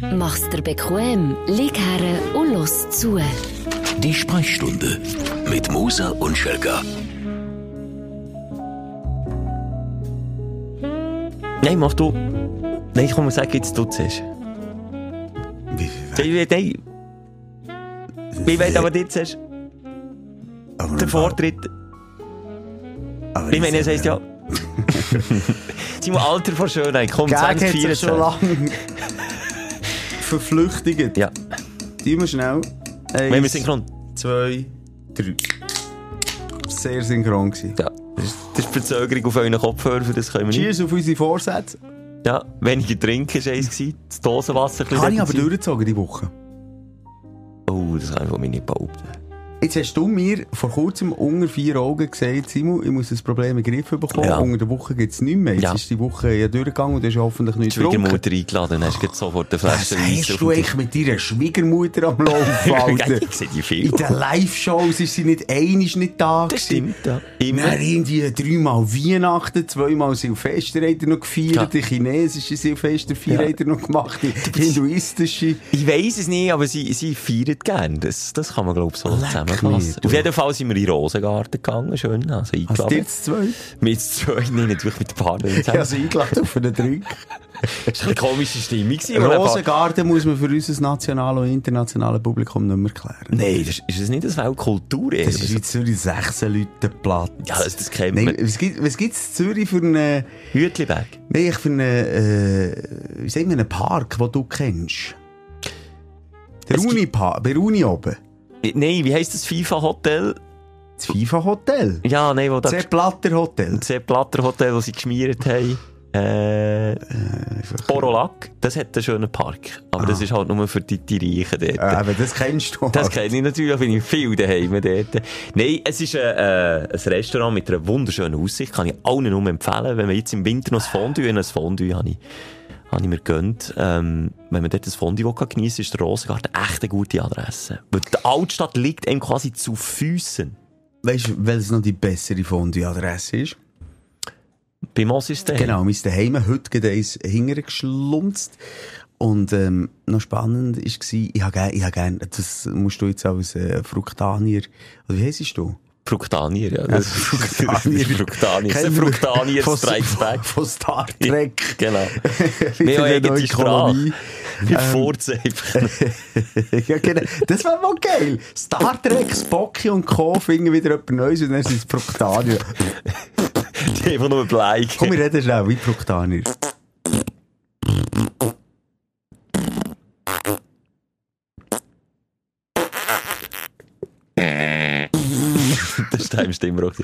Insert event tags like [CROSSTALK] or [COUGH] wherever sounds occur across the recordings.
Mach's dir bequem, lieg her und los zu. Die Sprechstunde mit Musa und Schelga. Nein, mach du. Nein, komm, sag jetzt du zuerst. Wie Nein, nein. Ich weiß aber zuerst aber den Vortritt. Aber Ich meine, es heisst ja... [LAUGHS] [LAUGHS] Simon, Alter von Schönheit, komm, Gag hat sich schon 2024. Lange verflüchtigt. Ja, Die wir schnell. Eins, wir synchron... zwei, drei. Sehr synchron gewesen. Ja, das ist, das ist Verzögerung auf euren Kopfhörer, für das können wir nicht. Cheers auf unsere Vorsätze. Ja, weniger trinken war eins, das Dosenwasser ein bisschen Habe ich aber durchgezogen die Woche. Oh, das kann ich von mir nicht behaupten. Jetzt hast du mir vor kurzem unter vier Augen gesagt, Simon, ich muss das Problem in den Griff bekommen. Ja. Unter der Woche gibt es nichts mehr. Jetzt Ja. ist die Woche ja durchgegangen und du hast hoffentlich nichts getrunken. Schwiegermutter eingeladen, hast du sofort eine Was Flasche hast auf du eigentlich mit deiner Schwiegermutter am Laufen, [LAUGHS] Alter? Ich sehe die viel. In den Live-Shows ist sie nicht einisch nicht da. Das gewesen. stimmt, ja. Immer. Dann irgendwie dreimal Weihnachten, zweimal Silvester hat er noch gefeiert, Ja. die chinesische Silvesterfeier Ja. hat er noch gemacht, die hinduistische. Ich weiss es nicht, aber sie, sie feiern gerne. Das, das kann man, glaube ich, so Leck du. Auf jeden Fall sind wir in den Rosengarten gegangen, schön, also Hast du eingeladen. das zwei? Mit zwei, nein, natürlich mit den Partnern Ich habe sie eingeladen auf einen Drink. [LAUGHS] Das war eine komische Stimmung. Rosengarten muss man für unser nationales und internationales Publikum nicht mehr erklären. Nein, das, ist das nicht das Weltkulturerbe? Das ist in Zürich 16 Leute Platz. Ja, das, das kennt man. was gibt gibt's in Zürich für einen, Hütliberg. nein, für einen, äh, wie sagen wir, einen Park, den du kennst? Der Es Uni-Park, bei der Uni oben. Nein, wie heisst das FIFA-Hotel? Das FIFA-Hotel. Ja, nein, wo da... Das Platter-Hotel. Das Platter-Hotel, das sie geschmiert haben. Äh, Borolac, das hat einen schönen Park. Aber das ist halt nur für die, die Reichen dort. Äh, aber das kennst du. Das halt. kenne ich natürlich, bin ich viel daheim dort. Nein, es ist ein, äh, ein Restaurant mit einer wunderschönen Aussicht. Kann ich allen nur empfehlen. Wenn man jetzt im Winter noch ein Fondue, ein Fondue habe ich, habe ich mir gönnt. Ähm, wenn man dort ein Fondue geniessen ist der Rosengarten echt eine gute Adresse. Weil die Altstadt liegt einem quasi zu Füßen. Weißt du, welches noch die bessere Fondue-Adresse ist? Bei Moss ist der. Genau, mein Daheim heute geht eins hintergeschlunzt. Und ähm, noch spannend war, ich habe gerne, habe gern, das musst du jetzt als äh, Fruktanier, oder wie heisst du? Fruktanier, ja. Also, Fruktanier. Fruktanier. Das ist Fruktanier Strikes Back. Von Star Trek. [LAUGHS] Genau. Wir haben eine neue. Kolonie. Wir furzen einfach. [LAUGHS] ja, genau. Das wäre mal geil. Star Trek, Spocky und Co. finden wieder etwas Neues und dann sind es Fruktanier. [LAUGHS] Die einfach nur bleiben. Komm, wir reden schnell, wie Fruktanier. Dein Stimmrock.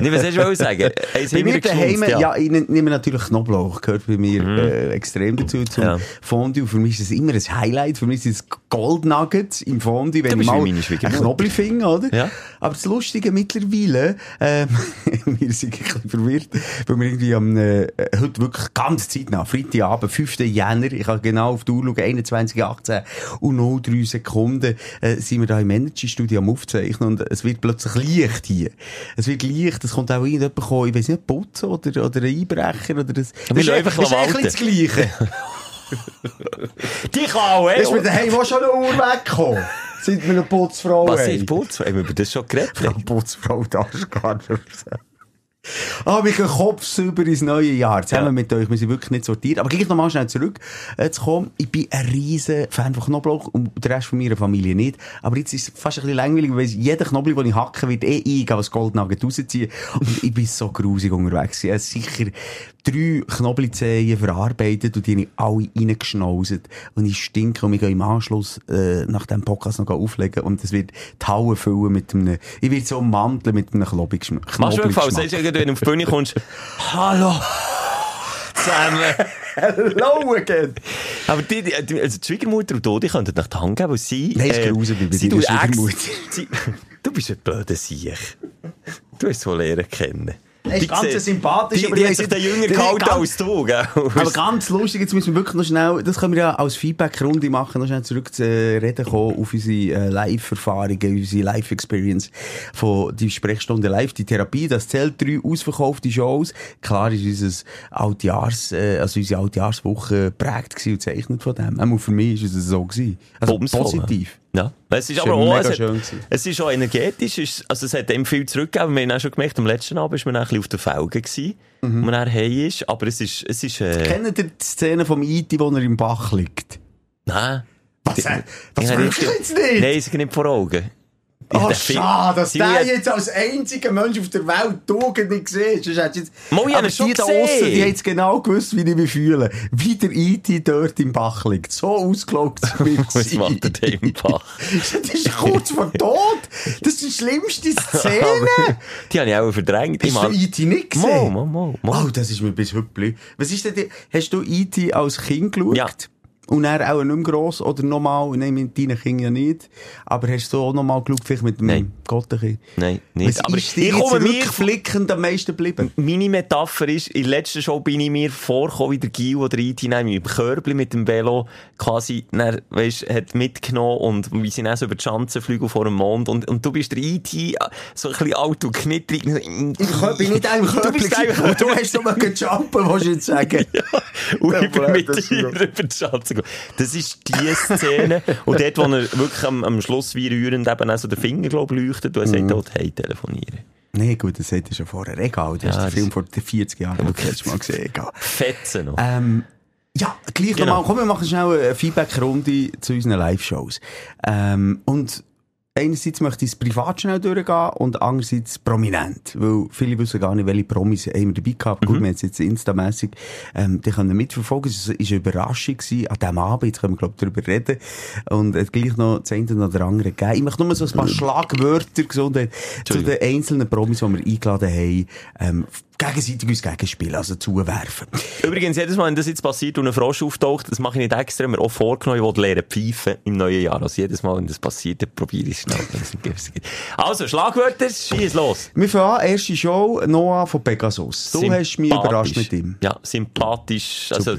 Nee, was hast du sagen? Bei mir daheim, geschmunzt, ja. ich ne- nehme natürlich Knoblauch, gehört bei mir äh, extrem dazu zum Ja. Fondue. Für mich ist das immer ein Highlight. Für mich sind es Goldnuggets im Fondue, wenn ich mal einen. Knoblauch finde, oder? Ja. Aber das Lustige mittlerweile, ähm, [LAUGHS] wir sind ein bisschen verwirrt, weil wir irgendwie am, äh, heute wirklich ganz zeitnah, Freitagabend, 5. Jänner, ich kann genau auf die Uhr schauen, 21, 18 und 03 Sekunden, äh, sind wir da im Energy-Studio am Aufzeichnen und es wird plötzlich Licht hier. Es wird Licht, es kommt auch irgendjemand kommen, ich weiß nicht, putzen oder, oder ein Einbrecher oder das. Das ist, einfach das ist walten. eigentlich das Gleiche. [LAUGHS] Die kann auch, ist mir daheim auch schon eine Uhr weggekommen, seit wir eine Putzfrau Was haben. ist Putz? Haben wir über das schon geredet? Frau Putzfrau, das ist gar nicht [LAUGHS] Ah, wir gehen kopfsüber ins neue Jahr. Zusammen Ja. mit euch. Wir sind wirklich nicht sortiert. Aber gleich nochmal schnell zurück äh, zu kommen. Ich bin ein riesen Fan von Knoblauch und der Rest von meiner Familie nicht. Aber jetzt ist es fast ein bisschen langweilig, weil jeder Knoblauch, den ich hacke, wird eh eingehen, was Goldnugget rausziehen. Und ich bin so grusig unterwegs. Ich habe sicher drei Knoblauchzehen verarbeitet und die habe ich alle reingeschnauset. Und ich stinke und wir gehen im Anschluss äh, nach dem Podcast noch auflegen und es wird die Halle füllen mit einem, ich werde so manteln mit einem Knoblauchgeschmack. Machst wenn du auf die Bühne kommst, Hallo! Zusammen! Hello again! Aber die, die, also die Schwiegermutter und du, die könnten nach die Hand geben, weil sie... Nein, ist bei sie deiner tut ex- Schwiegermutter. sie- Du bist ein blöder Sieg. Du hast es wohl lernen kennen. Er ist Die ganz sympathisch, Die, aber die weiss sich den Jünger der gehalten ganz- als du, gell? Aber ganz lustig, jetzt müssen wir wirklich noch schnell, das können wir ja als Feedback-Runde machen, noch schnell zurück zu äh, reden kommen auf unsere äh, Live-Erfahrungen, unsere Live-Experience von die Sprechstunde Live, die Therapie, das zählt drei ausverkaufte Shows. Klar ist unser Altjahrs, äh, also unsere Altjahrswoche prägt gewesen und zeichnet von dem. Auch für mich ist es so gewesen. Also Bumsvoll, positiv. Ja. Es ist Ist aber auch, es, schön es ist auch energetisch, ist, also es hat ihm viel zurückgegeben. Wir haben auch schon gemerkt, am letzten Abend ist man dann ein bisschen auf den Felgen gewesen, Mhm. wo man heim ist, aber es ist, es ist, äh, Kennt ihr die Szene vom E.T., wo er im Bach liegt? nein. Was, äh, das du nicht- jetzt nicht? Nein, sie nicht vor Augen. Oh, Der schade, dass der jetzt als einziger Mensch auf der Welt Tugend nicht gesehen Sonst hättest du Mal, ich Aber die da aussen, die haben jetzt genau gewusst, wie ich mich fühle. Wie der E.T. dort im Bach liegt. So ausgelockt mir [LAUGHS] Was macht er denn im [LAUGHS] Bach? Das ist kurz vor Tod. Das ist die schlimmste Szene. Die habe ich auch verdrängt. Hast du E.T. nicht gesehen? mal, mal, mal. Oh, das ist mir bis geblieben. Was ist denn, die- hast du E.T. als Kind geschaut? Ja. Und er auch nicht mehr gross oder nochmal, nein, mit deinen Kindern ja nicht. Aber hast du auch nochmal geschaut, vielleicht mit dem Nein. Gottechen? Nein, nicht. Was Aber ist ich komme mir rückblickend am meisten geblieben? Meine Metapher ist, in der letzten Show bin ich mir vorgekommen, wie der Gil oder IT in meinem Körbli mit dem Velo quasi, dann, weisst, hat mitgenommen und wie sie dann so über die Schanze fliegen vor dem Mond und, und du bist der IT, so ein bisschen alt und knittrig. Ich bin nicht einem Du bist gewesen, einfach- und du hast so mal jumpen, willst du jetzt sagen. [LAUGHS] Und Der ich bin mit dir über die Schanze gegangen. Das ist die Szene. [LAUGHS] Und dort, wo er wirklich am, am Schluss wie rührend eben auch so den Finger, glaub, leuchtet, und er sagt, oh, hey, telefonieren. Nee, gut, das hat er schon vorher. Egal, du hast Ja, den das- Film vor 40 Jahren das letzte Mal gesehen. Egal. Fetzen noch. Ähm, ja, gleich Genau. nochmal. Komm, wir machen schnell eine Feedback-Runde zu unseren Live-Shows. Ähm, und einerseits möchte ich es privat schnell durchgehen und andererseits prominent. Weil viele wissen gar nicht, welche Promis haben wir dabei gehabt. Mhm. Gut, wir haben es jetzt instamässig, ähm, die können mitverfolgen. Es war eine Überraschung gewesen an diesem Abend. Jetzt können wir, glaube ich, darüber reden. Und es gleich noch das eine oder andere gegeben. Ich möchte nur so ein paar Schlagwörter Gesundheit zu den einzelnen Promis, die wir eingeladen haben, ähm, gegenseitig uns gegenspielen, also zuwerfen. Übrigens, jedes Mal, wenn das jetzt passiert und ein Frosch auftaucht, das mache ich nicht extra, mir auch vorgenommen, ich will lernen pfeifen im neuen Jahr. Also jedes Mal, wenn das passiert, dann probiere ich es schnell. Also, Schlagwörter, schieß los. Wir fangen an, erste Show, Noah von Pegasus. Du hast mich überrascht mit ihm. Ja, sympathisch. Also,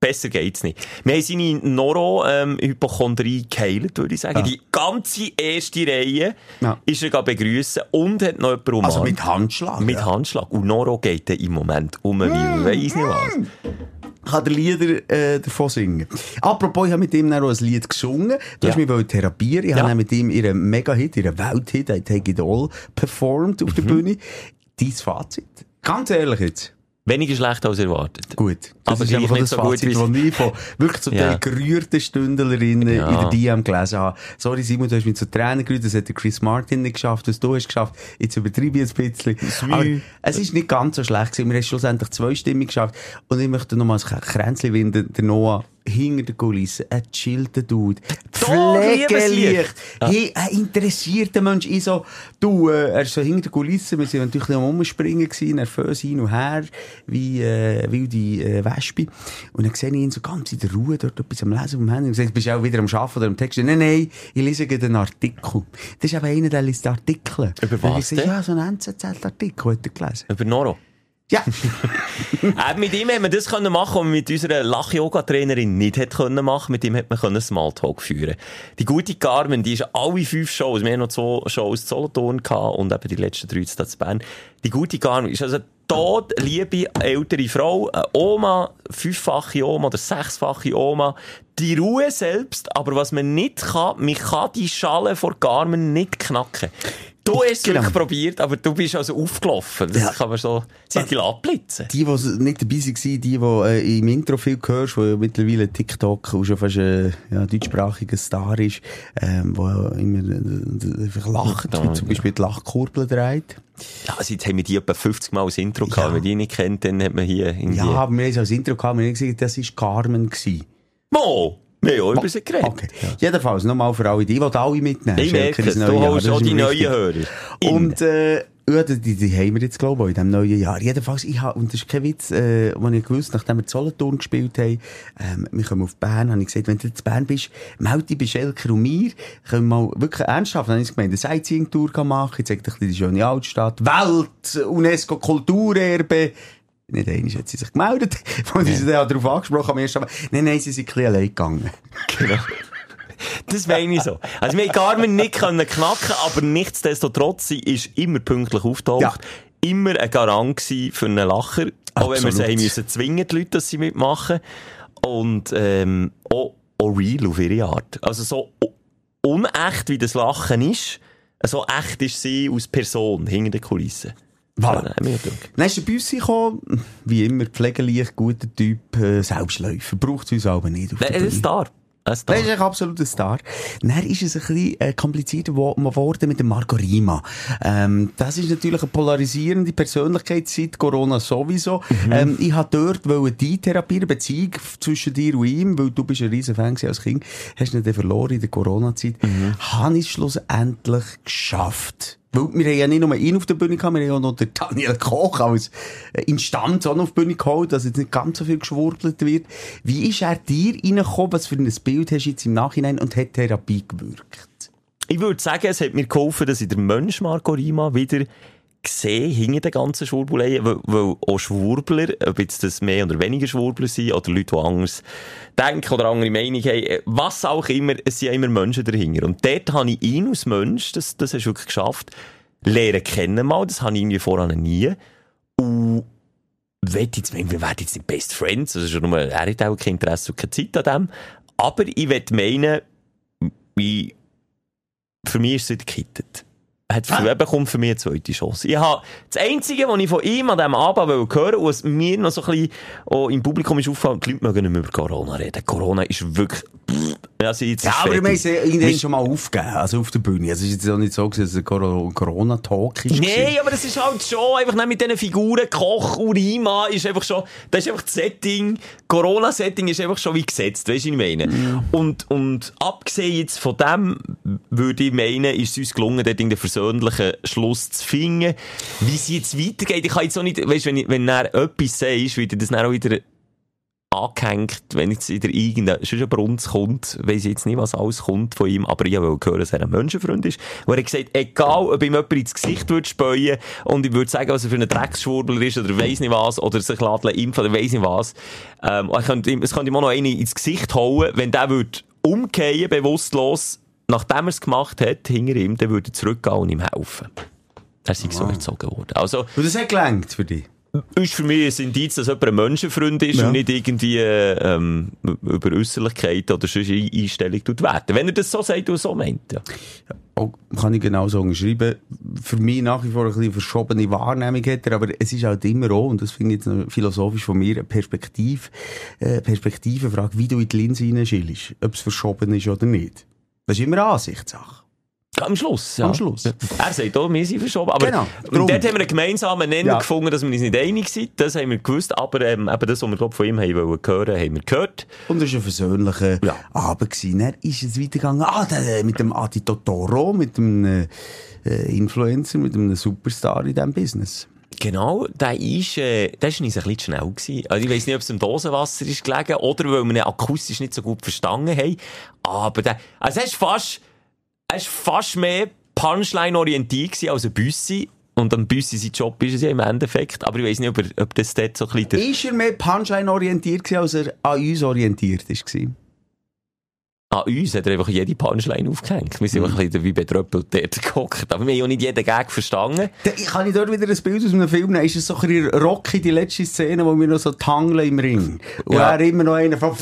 besser geht's nicht. Wir haben seine Noro-Hypochondrie geheilt, würde ich sagen. Ja. Die ganze erste Reihe Ja. ist er begrüßen und hat noch jemanden umarmt. Also mit Handschlag. Mit ja. Handschlag. Und Noro geht im Moment um wie, Mm. weiss nicht was. kann der Lieder äh, davon singen. Apropos, ich habe mit ihm dann auch ein Lied gesungen. Du Ja. hast mich therapieren. Ich Ja. habe mit ihm ihren Mega-Hit, ihren Welthit, I Take It All, performt auf der Mhm. Bühne. Dein Fazit? Ganz ehrlich jetzt. Weniger schlecht als erwartet. Gut. Das Aber ist einfach nicht das so gut, Fazit, das ich von wirklich zu Ja. den gerührten Stündlerinnen Ja. in der DM gelesen habe. Sorry Simon, du hast mich zu Tränen gerührt, das hat der Chris Martin nicht geschafft, was du hast geschafft. Jetzt übertreibe ich ein bisschen. Aber es ist nicht ganz so schlecht gewesen. Wir haben schlussendlich zwei Stimmen geschafft. Und ich möchte noch mal ein Kränzchen winden, der Noah hinter der Kulisse, ein chillter Dude. Liebeslicht. Ja. Hey, ein interessierter Mensch. Ich so, du, äh, er ist so hinter der Kulisse, wir sind natürlich am Umspringen gewesen, nervös hin und her, wie, äh, wilde äh, Wespe. Und dann sehe ich ihn so ganz in der Ruhe dort etwas am Lesen vom Handy und gesagt, bist du auch wieder am Arbeiten oder am Text? Nein, nein, ich lese einen Artikel. Das ist eben einer, der liest Artikel. Über Und was ich denn? ja, so einen NZZ-Artikel hat er gelesen. Über Noro. Ja. [LAUGHS] äh, mit ihm haben wir das können machen, was wir mit unserer Lach-Yoga-Trainerin nicht hätte können machen. Mit ihm hätte man können Smalltalk führen. Die gute Carmen, die ist alle fünf Shows, wir haben noch zwei Shows zu Solothurn gehabt und eben die letzten drei zu Bern. Die gute Carmen ist also tot liebe ältere Frau, eine Oma, fünffache Oma oder sechsfache Oma. Die Ruhe selbst, aber was man nicht kann, man kann die Schale vor Carmen nicht knacken. Du hast es Genau. wirklich probiert, aber du bist also aufgelaufen. Das Ja. kann man so, sie hat die abblitzen. Die, die nicht dabei waren, die, die äh, im Intro viel hörst, wo ja mittlerweile TikTok auch schon fast ein ja, deutschsprachiger Star ist, ähm, wo ja immer äh, einfach lacht, Ja, wie zum ja. Beispiel die Lachkurbel dreht. Ja, also jetzt haben wir die etwa 50 Mal als Intro gehabt. Ja. Wenn man die nicht kennt, dann hat man hier irgendwie... Ja, aber wir haben es als Intro gehabt, wir haben gesagt, das war Carmen. Gewesen. Mo! Wir haben auch über sie geredet. Okay. Jedenfalls, nochmal für alle, die, die alle mitnehmen. Ich merke es, du holst auch die neuen. Hörer. Und, äh, Ja, die, die, die haben wir jetzt, glaube ich, in diesem neuen Jahr. Jedenfalls, ich habe, und das ist kein Witz, äh, was ich gewusst, nachdem wir Solothurn gespielt haben, ähm, wir kommen auf Bern, habe ich gesagt, wenn du jetzt Bern bist, melde dich bei Schelker und mir, können wir mal wirklich ernsthaft, dann habe ich gemeint, eine Sightseeing-Tour machen, ich zeige dir die schöne Altstadt, Welt, UNESCO, Kulturerbe, nicht einmal hat sie sich gemeldet, [LAUGHS] und sie dann darauf angesprochen am ersten Mal. Nein, nein, sie sind ein bisschen allein gegangen. Genau. Das meine ich so. Also, wir haben Garmin nicht können knacken, aber nichtsdestotrotz, sie ist immer pünktlich auftaucht. Ja. Immer ein Garant für einen Lacher. Auch wenn wir sie haben müssen zwingen, die Leute, dass sie mitmachen. Und, ähm, auch, auch real auf ihre Art. Also, so unecht, wie das Lachen ist, so echt ist sie als Person hinter den Kulissen. Voilà. Dann ist der uns gekommen, wie immer, pflegeleicht, guter Typ, äh, Selbstläufer. Braucht es uns aber nicht auf Nein, ein. Star. Ein Star. Das ist ein absoluter Star. Dann ist es ein bisschen äh, komplizierter wo- geworden mit dem Marco Rima. Ähm, das ist natürlich eine polarisierende Persönlichkeit seit Corona sowieso. Ähm, ich habe dort wollte die therapieren, Beziehung zwischen dir und ihm, weil du bist ein riesen Fan als Kind, hast ihn dann verloren in der Corona-Zeit. Habe ich es schlussendlich geschafft. Weil wir haben ja nicht nur ihn auf der Bühne gehabt, wir haben ja noch den Daniel Koch als äh, Instanz auch noch auf die Bühne geholt, dass jetzt nicht ganz so viel geschwurbelt wird. Wie ist er dir reingekommen? Was für ein Bild hast du jetzt im Nachhinein und hat Therapie gewirkt? Ich würde sagen, es hat mir geholfen, dass ich den Mensch Marco Rima wieder sehe hinter den ganzen Schwurbuleien, weil, weil auch Schwurbler, ob jetzt das mehr oder weniger Schwurbler sind, oder Leute, die anders denken oder andere Meinung haben, äh, was auch immer, es sind immer Menschen dahinter. Und dort habe ich ihn als Mensch, das, das hast du wirklich geschafft, lernen kennen mal, das habe ich irgendwie vorher nie. Und will jetzt, wir werden jetzt nicht Best Friends, also schon nur, er hat auch kein Interesse und keine Zeit an dem, aber ich will meinen, wie, für mich ist es wieder gekittet. Hat für, er bekommt für mich eine zweite Chance. Ich habe, das Einzige, was ich von ihm an diesem Abend wollte hören und was mir noch so ein bisschen im Publikum ist aufgefallen, die Leute mögen nicht mehr über Corona reden. Corona ist wirklich, also jetzt Ja, aber wir haben es irgendwann schon mal aufgegeben, also auf der Bühne. Also es ist jetzt auch nicht so, dass es ein Cor- Corona-Talk ist. Nein, aber es ist halt schon einfach nicht mit diesen Figuren, Koch und Rima ist einfach schon, das ist einfach das Setting, Corona-Setting ist einfach schon wie gesetzt, weißt du, was ich meine? Und, und abgesehen jetzt von dem, würde ich meinen, ist es uns gelungen, dort den versöhnlichen Schluss zu finden. Wie es jetzt weitergeht, ich kann jetzt auch nicht, weißt du, wenn, ich- wenn er etwas sagst, wird das dann auch wieder angehängt, wenn jetzt wieder irgendein, schon ein Brunz kommt, weiss ich jetzt nicht, was alles kommt von ihm, aber ich wollte hören, dass er ein Menschenfreund ist. Wo er gesagt, egal, ob ihm jemand ins Gesicht würde späuen und ich würde sagen, was er für ein Drecksschwurbler ist oder weiss nicht was, oder sich lässt impfen oder weiss nicht was, ähm, es könnte ihm auch noch einen ins Gesicht hauen, wenn der würde umkehren, bewusstlos, nachdem er es gemacht hat, hinter ihm, dann würde er zurückgehen und ihm helfen. Er sei so erzogen worden. Also, Und das hat gelangt für dich? ist für mich ein Indiz, dass jemand ein Menschenfreund ist Ja. und nicht irgendwie ähm, über Äußerlichkeiten oder sonst eine Einstellung tut werden. Wenn er das so sagt und so meint. Ja. Auch, kann ich genau so unterschreiben. Für mich nach wie vor ein bisschen verschobene Wahrnehmung hat er, aber es ist halt immer auch, und das finde ich jetzt philosophisch von mir, eine Perspektiv, äh, Perspektivenfrage, wie du in die Linse hineinschillst, ob es verschoben ist oder nicht. Das ist immer eine Ansichtssache. Am Schluss, ja. Am Schluss. Ja. Er sagt auch, wir sind verschoben. Aber Genau, drum. dort haben wir einen gemeinsamen Nenner Ja. gefunden, dass wir uns nicht einig sind. Das haben wir gewusst. Aber ähm, eben das, was wir glaub, von ihm haben wollen hören, haben wir gehört. Und es war ein versöhnlicher Ja. Abend. Gewesen. Dann ist es weitergegangen, ah, der, mit dem Adi Totoro, mit dem äh, äh, Influencer, mit einem Superstar in diesem Business. Genau, der ist, äh, der ist ein bisschen schnell gewesen. Also ich weiss nicht, ob es im Dosenwasser ist gelegen oder weil wir ihn akustisch nicht so gut verstanden haben. Aber der, also er ist fast, er ist fast mehr Punchline orientiert gewesen als ein Büssi. Und am Büssi sein Job ist es ja im Endeffekt. Aber ich weiss nicht, ob, er, ob das dort so ein bisschen Ist er mehr Punchline orientiert gewesen, als er an uns orientiert ist? An uns hat er einfach jede Punchline aufgehängt. Wir sind einfach ein bisschen wie betröppelt dort gehockt. Aber wir haben ja nicht jeden Gag verstanden. Da kann ich dort wieder ein Bild aus einem Film nehmen. Ist es so ein bisschen Rocky, die letzte Szene, wo wir noch so tangeln im Ring? Und Ja. er immer noch einer von,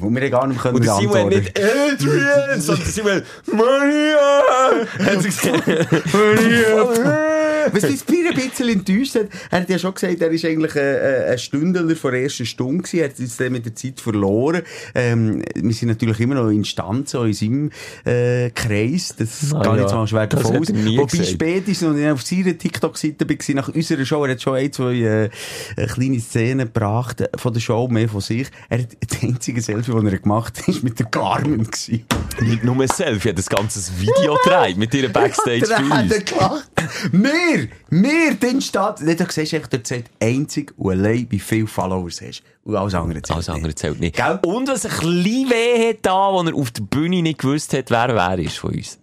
und wir gar nicht können Und Simon antworten. nicht Adrian, sondern der Simon Maria! [LAUGHS] Hat sie gesagt. [LAUGHS] Was mich ein bisschen enttäuscht hat, er hat ja schon gesagt, er ist eigentlich ein, ein- ein Stündler von der ersten Stunde gewesen, er hat uns dann mit der Zeit verloren. Ähm, wir sind natürlich immer noch in Stand, so in seinem äh, Kreis, das Na gar ja, nicht so mal schwer davon aus. Wobei gesagt. spätestens, als ich auf seiner TikTok-Seite war, nach unserer Show, er hat schon ein, zwei äh, äh, kleine Szenen gebracht äh, von der Show, mehr von sich. Er hat das einzige Selfie, das er gemacht hat, ist mit der Garmin gewesen. Nicht nur ein Selfie, er hat ein ganzes Video gedreht mit ihrem Backstage Der [LAUGHS] bei hat gelacht. Wir, wir, den Stadt, du siehst echt, dort zählt einzig und allein, wie viele Followers hast. Und alles andere zählt Alles andere nicht. zählt nicht. Gell? Und was ein bisschen weh hat da, wo er auf der Bühne nicht gewusst hat, wer wer ist von uns.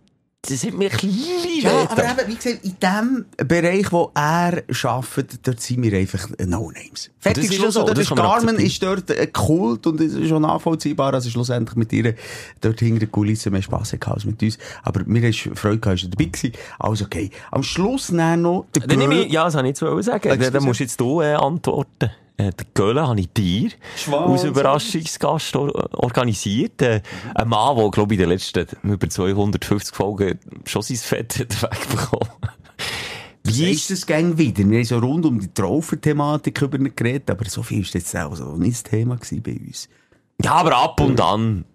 Das hat mir bisschen Ja, aber eben, wie gesagt, in dem Bereich, wo er arbeitet, dort sind wir einfach No-Names. Fertig, Das ist ja so, Dort das ist Carmen ist dort ein Kult und es ist schon nachvollziehbar, er schlussendlich mit ihr dort hinter den Kulissen mehr Spass hatte als mit uns. Aber mir ist Freude gehabt, dabei gewesen. Alles okay. Am Schluss noch der Dann nehme ich, ja, das wollte ich wollen sagen. Dann musst jetzt du äh, antworten. Äh, der Göhle habe ich dir Schwanz. als Überraschungsgast or organisiert. Äh, ein Mann, der, glaube ich, in den letzten über 250 Folgen schon sein Fett hat [LAUGHS] wegbekommen. Wie ist das gang wieder? Wir haben so rund um die Traufer-Thematik über ihn geredet, aber so viel ist jetzt auch so nicht das Thema bei uns. Ja, aber ab und an.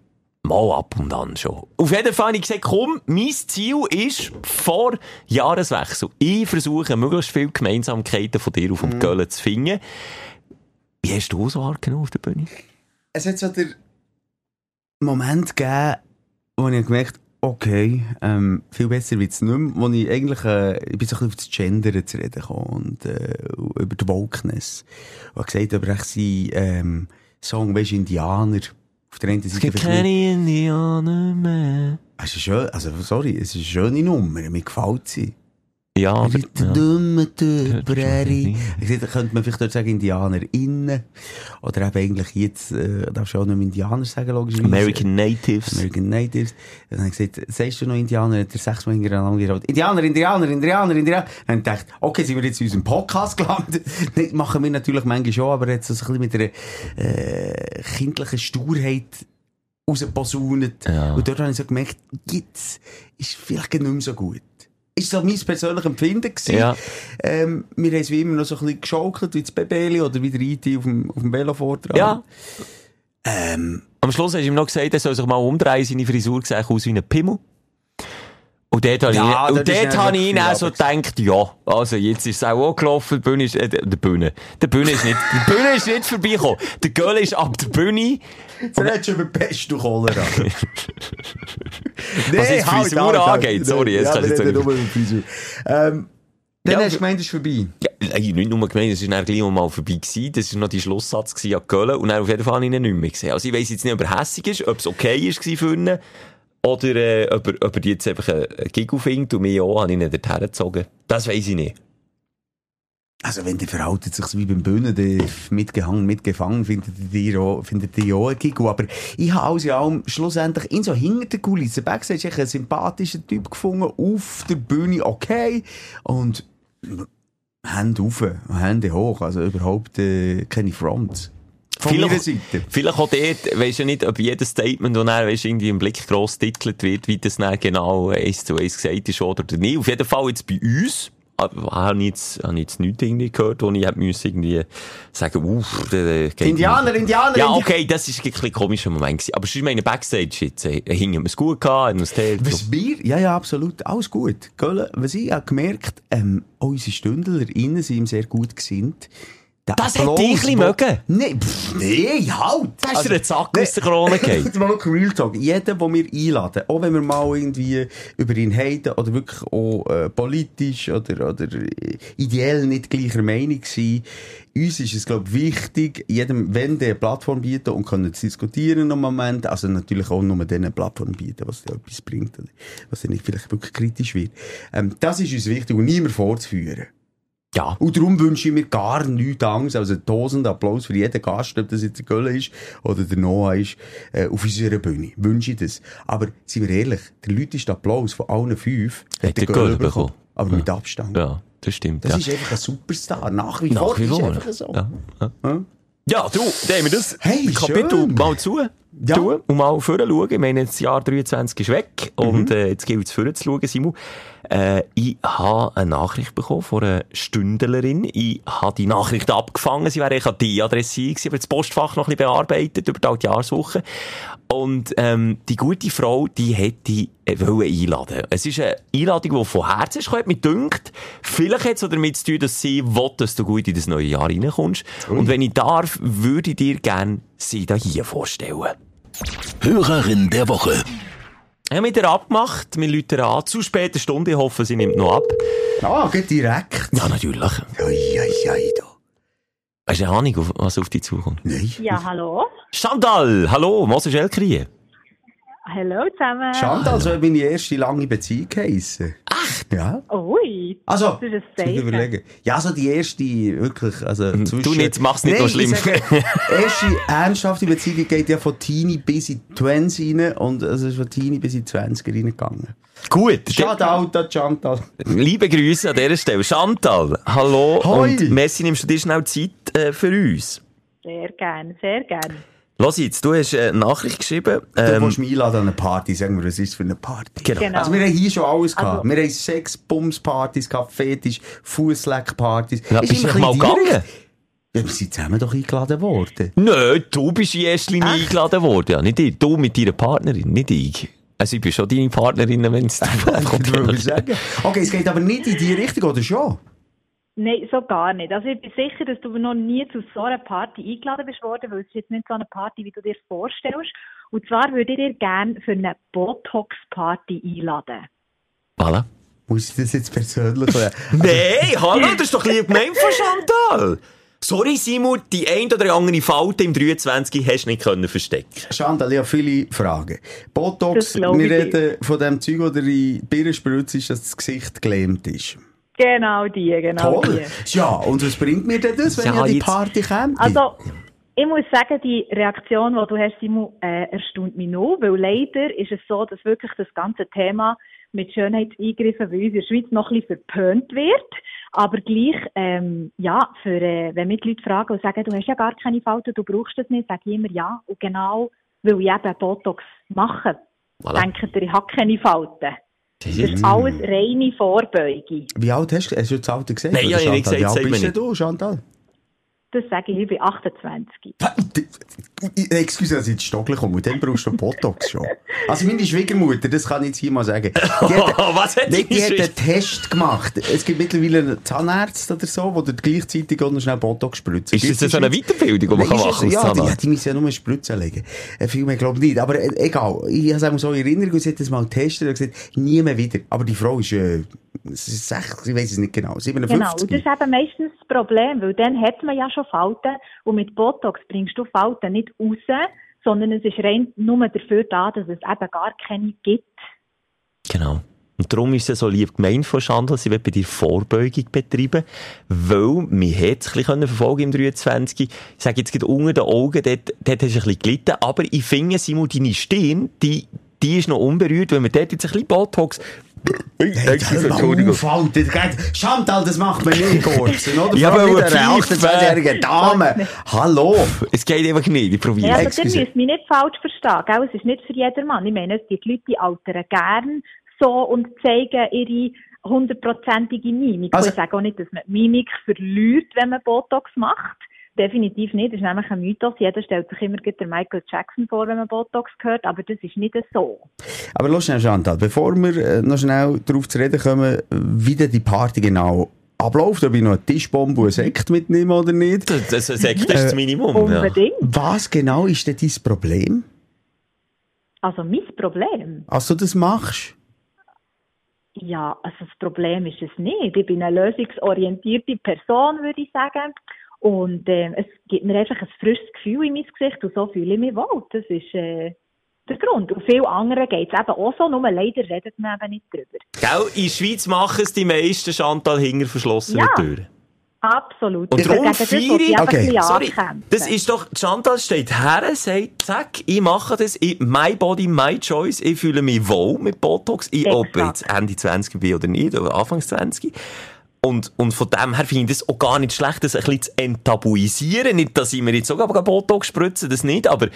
Mal ab und an schon. Auf jeden Fall habe ich gesagt, komm, mein Ziel ist, vor Jahreswechsel, ich versuche, möglichst viele Gemeinsamkeiten von dir auf dem Gölle zu finden. Wie hast du so wahrgenommen auf der Bühne? es hat so den Moment gegeben, wo ich gemerkt okay, ähm, viel besser wird es nicht mehr, wo ich eigentlich, äh, ich bin so ein bisschen auf das Gender zu reden gekommen und äh, über die Wokeness. Und gesagt, aber echt sein ähm, Song, weisst du, Indianer, auf der einen Seite gibt vielleicht nicht- keine Indianer mehr. Es ist schön, also sorry, es ist eine schöne Nummer, mir gefällt sie. Ja, aber... Der Ja. Ich sehe, da könnte man vielleicht dort sagen IndianerInnen. Oder eben eigentlich jetzt, äh, darfst du auch nicht mehr Indianer sagen, logischerweise. American Natives. American Natives. Dann habe ich gesagt, sagst du noch Indianer? Hat er sechsmal hintereinander gerollt. Indianer, Indianer, Indianer, Indianer. Dann habe ich gedacht, okay, sind wir jetzt in unserem Podcast gelandet? [LAUGHS] Das machen wir natürlich manchmal schon, aber jetzt so ein bisschen mit einer, äh, kindlichen Sturheit rausposaunet. Ja. Und dort habe ich so gemerkt, jetzt ist vielleicht nicht mehr so gut. Ist so mein persönliches Empfinden gewesen. Ja. Ähm, wir haben es wie immer noch so ein bisschen geschaukelt, wie das Bebeli oder wie der IT auf dem, auf dem Velovortrag. Ja. Ähm, Am Schluss hast du ihm noch gesagt, er soll sich mal umdrehen, seine Frisur sah aus wie ein Pimmel. Und dort habe Ja, ich, und dort habe ich ihn auch so gedacht, ja, also jetzt ist es auch angelaufen, die Bühne ist, äh, der Bühne. Der Bühne ist nicht, die Bühne ist nicht vorbeigekommen. Der Göll ist ab der Bühne. Jetzt redest du über Pest und Cholera. [LAUGHS] Was jetzt Frisur angeht, sorry, jetzt ja, kannst du nur über Frisur. Ähm, dann Ja, hast du gemeint, es ist vorbei. Ja, ich nicht nur gemeint, es dann gleich mal vorbei gewesen. Das war noch die Schlusssatz an Köln. Und dann auf jeden Fall habe ich ihn nicht mehr gesehen. Also ich weiss jetzt nicht, ob er hässig ist, ob es okay ist gewesen für ihn. Oder, äh, ob, er, ob er jetzt einfach einen Giggle findet und mich auch, habe ich ihn dort hergezogen. Das weiss ich nicht. Also, wenn der verhaltet sich wie beim Bühnen, mitgehangen, mitgefangen, findet ihr auch, findet ihr auch. Aber ich habe alles in allem schlussendlich in so hinter der Kulisse Backstage echt einen sympathischen Typ gefunden, auf der Bühne okay. Und Hände auf, Hände hoch, also überhaupt äh, keine Front. Von Vielleicht- Seite. Vielleicht auch dort, weisst du nicht, ob jedes Statement, das dann, weisst, irgendwie im Blick gross titelt wird, wie das dann genau eins zu eins gesagt ist oder nicht. Auf jeden Fall jetzt bei uns, habe ich jetzt, habe jetzt nichts irgendwie gehört, wo ich irgendwie sagen, uff, der, geht Indianer, Indianer, Ja, okay, das ist ein bisschen komischer Moment gewesen. Aber schon meine Backstage jetzt, äh, hingen wir es gut gehabt, haben uns geteilt. Was wir, ja, ja, absolut, alles gut. Gell, was ich auch gemerkt, ähm, unsere StündlerInnen sind ihm sehr gut gesinnt. Der Das Applaus, dich ein mögen. Nee, pff, nee, halt! Da ist dir ein Zack aus der Krone. [LAUGHS] Jetzt mal noch Real Talk. Jeder, den wir einladen, auch wenn wir mal irgendwie über ihn haten oder wirklich auch äh, politisch oder, oder ideell nicht gleicher Meinung sind, uns ist es, glaube ich, wichtig, jedem, wenn der eine Plattform bieten und können diskutieren im Moment, also natürlich auch nur denen Plattform bieten, was dir etwas bringt, oder was dann nicht vielleicht wirklich kritisch wird. Ähm, das ist uns wichtig und niemand vorzuführen. Ja. Und darum wünsche ich mir gar nichts Angst, also tausend Applaus für jeden Gast, ob das jetzt der Gölle ist oder der Noah ist, äh, auf unserer Bühne. Wünsche ich das. Aber, sind wir ehrlich, der lauteste Applaus von allen fünf Hat der Gölle bekommen. Aber mit Abstand. Ja, das stimmt. Das ja. ist einfach ein Superstar. Nach wie Nach vor wie ist vor. einfach so. Ja, ja. Ja. ja, du, haben wir das Hey, Kapitel schön. mal zu. Ja. Tun und mal vorher schauen. Ich meine, das Jahr 23 ist weg Mhm. und äh, jetzt gilt es vorher zu schauen, Simon. Äh, ich habe eine Nachricht bekommen von einer Stündlerin. Ich habe die Nachricht abgefangen. Sie wäre eigentlich an die adressiert gewesen, aber das Postfach noch ein bisschen bearbeitet über die Altjahrswoche. Und ähm, die gute Frau, die hätte äh, wollen einladen. Es ist eine Einladung, die von Herzen ist, mich dünkt. Vielleicht hat es damit zu tun, dass sie will, dass du gut in das neue Jahr reinkommst. Und wenn ich darf, würde ich dir gerne sie da hier vorstellen. Hörerin der Woche. haben mit ihr abgemacht. Wir läuten an. Zu später Stunde. Ich hoffe, sie nimmt noch ab. Ah, geht direkt. Ja, natürlich. Ui, da. Hast du eine Ahnung, was auf dich zukommt? Nein. Ja, hallo. Chantal, hallo, Moses Elkrie. Hallo zusammen. Chantal, so hat meine erste lange Beziehung geheissen. Echt? Ja. Ui. Also, Das ist ein überlegen. Ja, so die erste, wirklich, also zwischen... Du nicht, mach's nicht Nein, noch schlimm. sage, erste ernsthafte Beziehung geht ja von Teenie bis in die 20 rein und es ist von Teenie bis in die 20er reingegangen. Gut. Shoutout an Chantal. Liebe Grüße an dieser Stelle. Chantal, hallo. Hoi. Und Messi, nimmst du dir schnell Zeit äh, für uns? Sehr gern, sehr gern. Los jetzt, du hast eine Nachricht geschrieben. Du Ähm, willst mich einladen an eine Party, sagen wir, was ist für eine Party? Genau. Genau. Also wir haben hier schon alles gehabt. Also- wir haben Sex, Bums-Partys gehabt, Fetisch, Fußleck-Partys. ja, Ist bist du mal gegangen? Ja, wir sind zusammen doch eingeladen worden. Nö, du bist in erster Linie eingeladen worden. Ja, nicht ich. Du mit deiner Partnerin, nicht ich. Also ich bin schon deine Partnerin, wenn es [LAUGHS] Ich würde sagen. Okay, es geht aber nicht in die Richtung, oder schon? Nein, so gar nicht. Also ich bin sicher, dass du noch nie zu so einer Party eingeladen bist worden, weil es ist jetzt nicht so eine Party, wie du dir vorstellst. Und zwar würde ich dir gerne für eine Botox-Party einladen. Voilà. Muss ich das jetzt persönlich sagen? [LAUGHS] Nein, hallo, das ist doch lieb gemeint von Chantal. Sorry, Simon, die ein oder andere Falte im 23 hast du nicht können verstecken. Chantal, ich habe viele Fragen. Botox, Das wir reden von dem Zeug, oder in die Birne spritzt, ist, dass das Gesicht gelähmt ist. Genau die, genau Toll. die. Ja, und was bringt mir denn das, wenn Ja, ich an die Party komme? Also, ich muss sagen, die Reaktion, die du hast, Simon, äh, erstaunt mich noch, weil leider ist es so, dass wirklich das ganze Thema mit Schönheitseingriffen bei uns in der Schweiz noch ein bisschen verpönt wird. Aber gleich, ähm, ja, für, äh, wenn mich die Leute fragen und sagen, du hast ja gar keine Falten, du brauchst das nicht, sage ich immer ja. Und genau, weil ich eben Botox mache, Voilà. denkt ihr, ich habe keine Falten. Das ist alles reine Vorbeugung. Wie alt hast du? Hast du das Alter gesagt? Nein, oder, ich habe nicht gesagt, Wie alt bist denn du, Chantal? Das sage ich, ich bin 28. Excuse, dass ich ins Stockle komme. Und dann brauchst du Botox schon. Also meine Schwiegermutter, das kann ich jetzt hier mal sagen. Die hat, [LAUGHS] Was hat die die hat einen? Test gemacht. Es gibt mittlerweile einen Zahnarzt oder so, der gleichzeitig auch noch schnell Botox spritzt. Ist das so eine Weiterbildung, die man kann machen als Ja, die, die müssen ja nur Spritzen legen. Äh, viel mehr glaube ich nicht. Aber äh, egal. Ich habe es so in Erinnerung, sie hat das mal getestet und gesagt, nie mehr wieder. Aber die Frau ist, äh, sie ist sech- ich weiß es nicht genau, 57. Genau, und das ist eben meistens das Problem, weil dann hat man ja schon Falten und mit Botox bringst du Falten nicht raus, sondern es ist rein nur dafür da, dass es eben gar keine gibt. Genau. Und darum ist es so lieb gemeint von Chandel, sie will bei dir Vorbeugung betreiben, weil wir hat es ein bisschen verfolgen im 23. Ich sage jetzt gerade unter den Augen, dort, dort hast du ein bisschen gelitten, aber ich finde, Simon, deine Stirn, die, die ist noch unberührt, wenn wir dort jetzt ein bisschen Botox... Hey, mal auf, Alter. Geht- Chantal, das macht man nicht [LAUGHS] kurz, oder? Ja, aber mit einer pfeifen. 28-jährigen Dame. Hallo. Es geht einfach nicht, ich probiere Ja, aber ihr müsst mich nicht falsch verstehen, gell? es ist nicht für jedermann. Ich meine, es gibt Leute, die altern gern so und zeigen ihre hundertprozentige Mimik. Also- ich sage auch nicht, dass man die Mimik verliert, wenn man Botox macht. Definitiv nicht. Das ist nämlich ein Mythos. Jeder stellt sich immer den Michael Jackson vor, wenn man Botox hört, aber das ist nicht so. Aber los schnell, Chantal, bevor wir äh, noch schnell darauf zu reden kommen, wie denn die Party genau abläuft, ob ich noch eine Tischbombe und einen Sekt mitnehme oder nicht. Das, das, das ist das Minimum. Ja. Unbedingt. Was genau ist denn dein Problem, Also mein Problem? als du das machst? Ja, also das Problem ist es nicht. Ich bin eine lösungsorientierte Person, würde ich sagen. Und ähm, es gibt mir einfach ein frisches Gefühl in mein Gesicht und so fühle ich mich wohl. Das ist äh, der Grund. Und vielen anderen geht es eben auch so, nur leider redet man eben nicht drüber. Gell, in der Schweiz machen es die meisten Chantal hinter verschlossenen Ja. Türen. Absolut. Und darum feiere ich Okay, Sorry, das ist doch, Chantal steht her, sagt, zack, ich mache das, ich, my body, my choice, ich fühle mich wohl mit Botox, ich, ob jetzt Ende 20 bin oder nicht, oder Anfang 20. Und, und von dem her finde ich das auch gar nicht schlecht, das ein bisschen zu enttabuisieren. Nicht, dass ich mir jetzt sogar Botox spritze, das nicht, aber,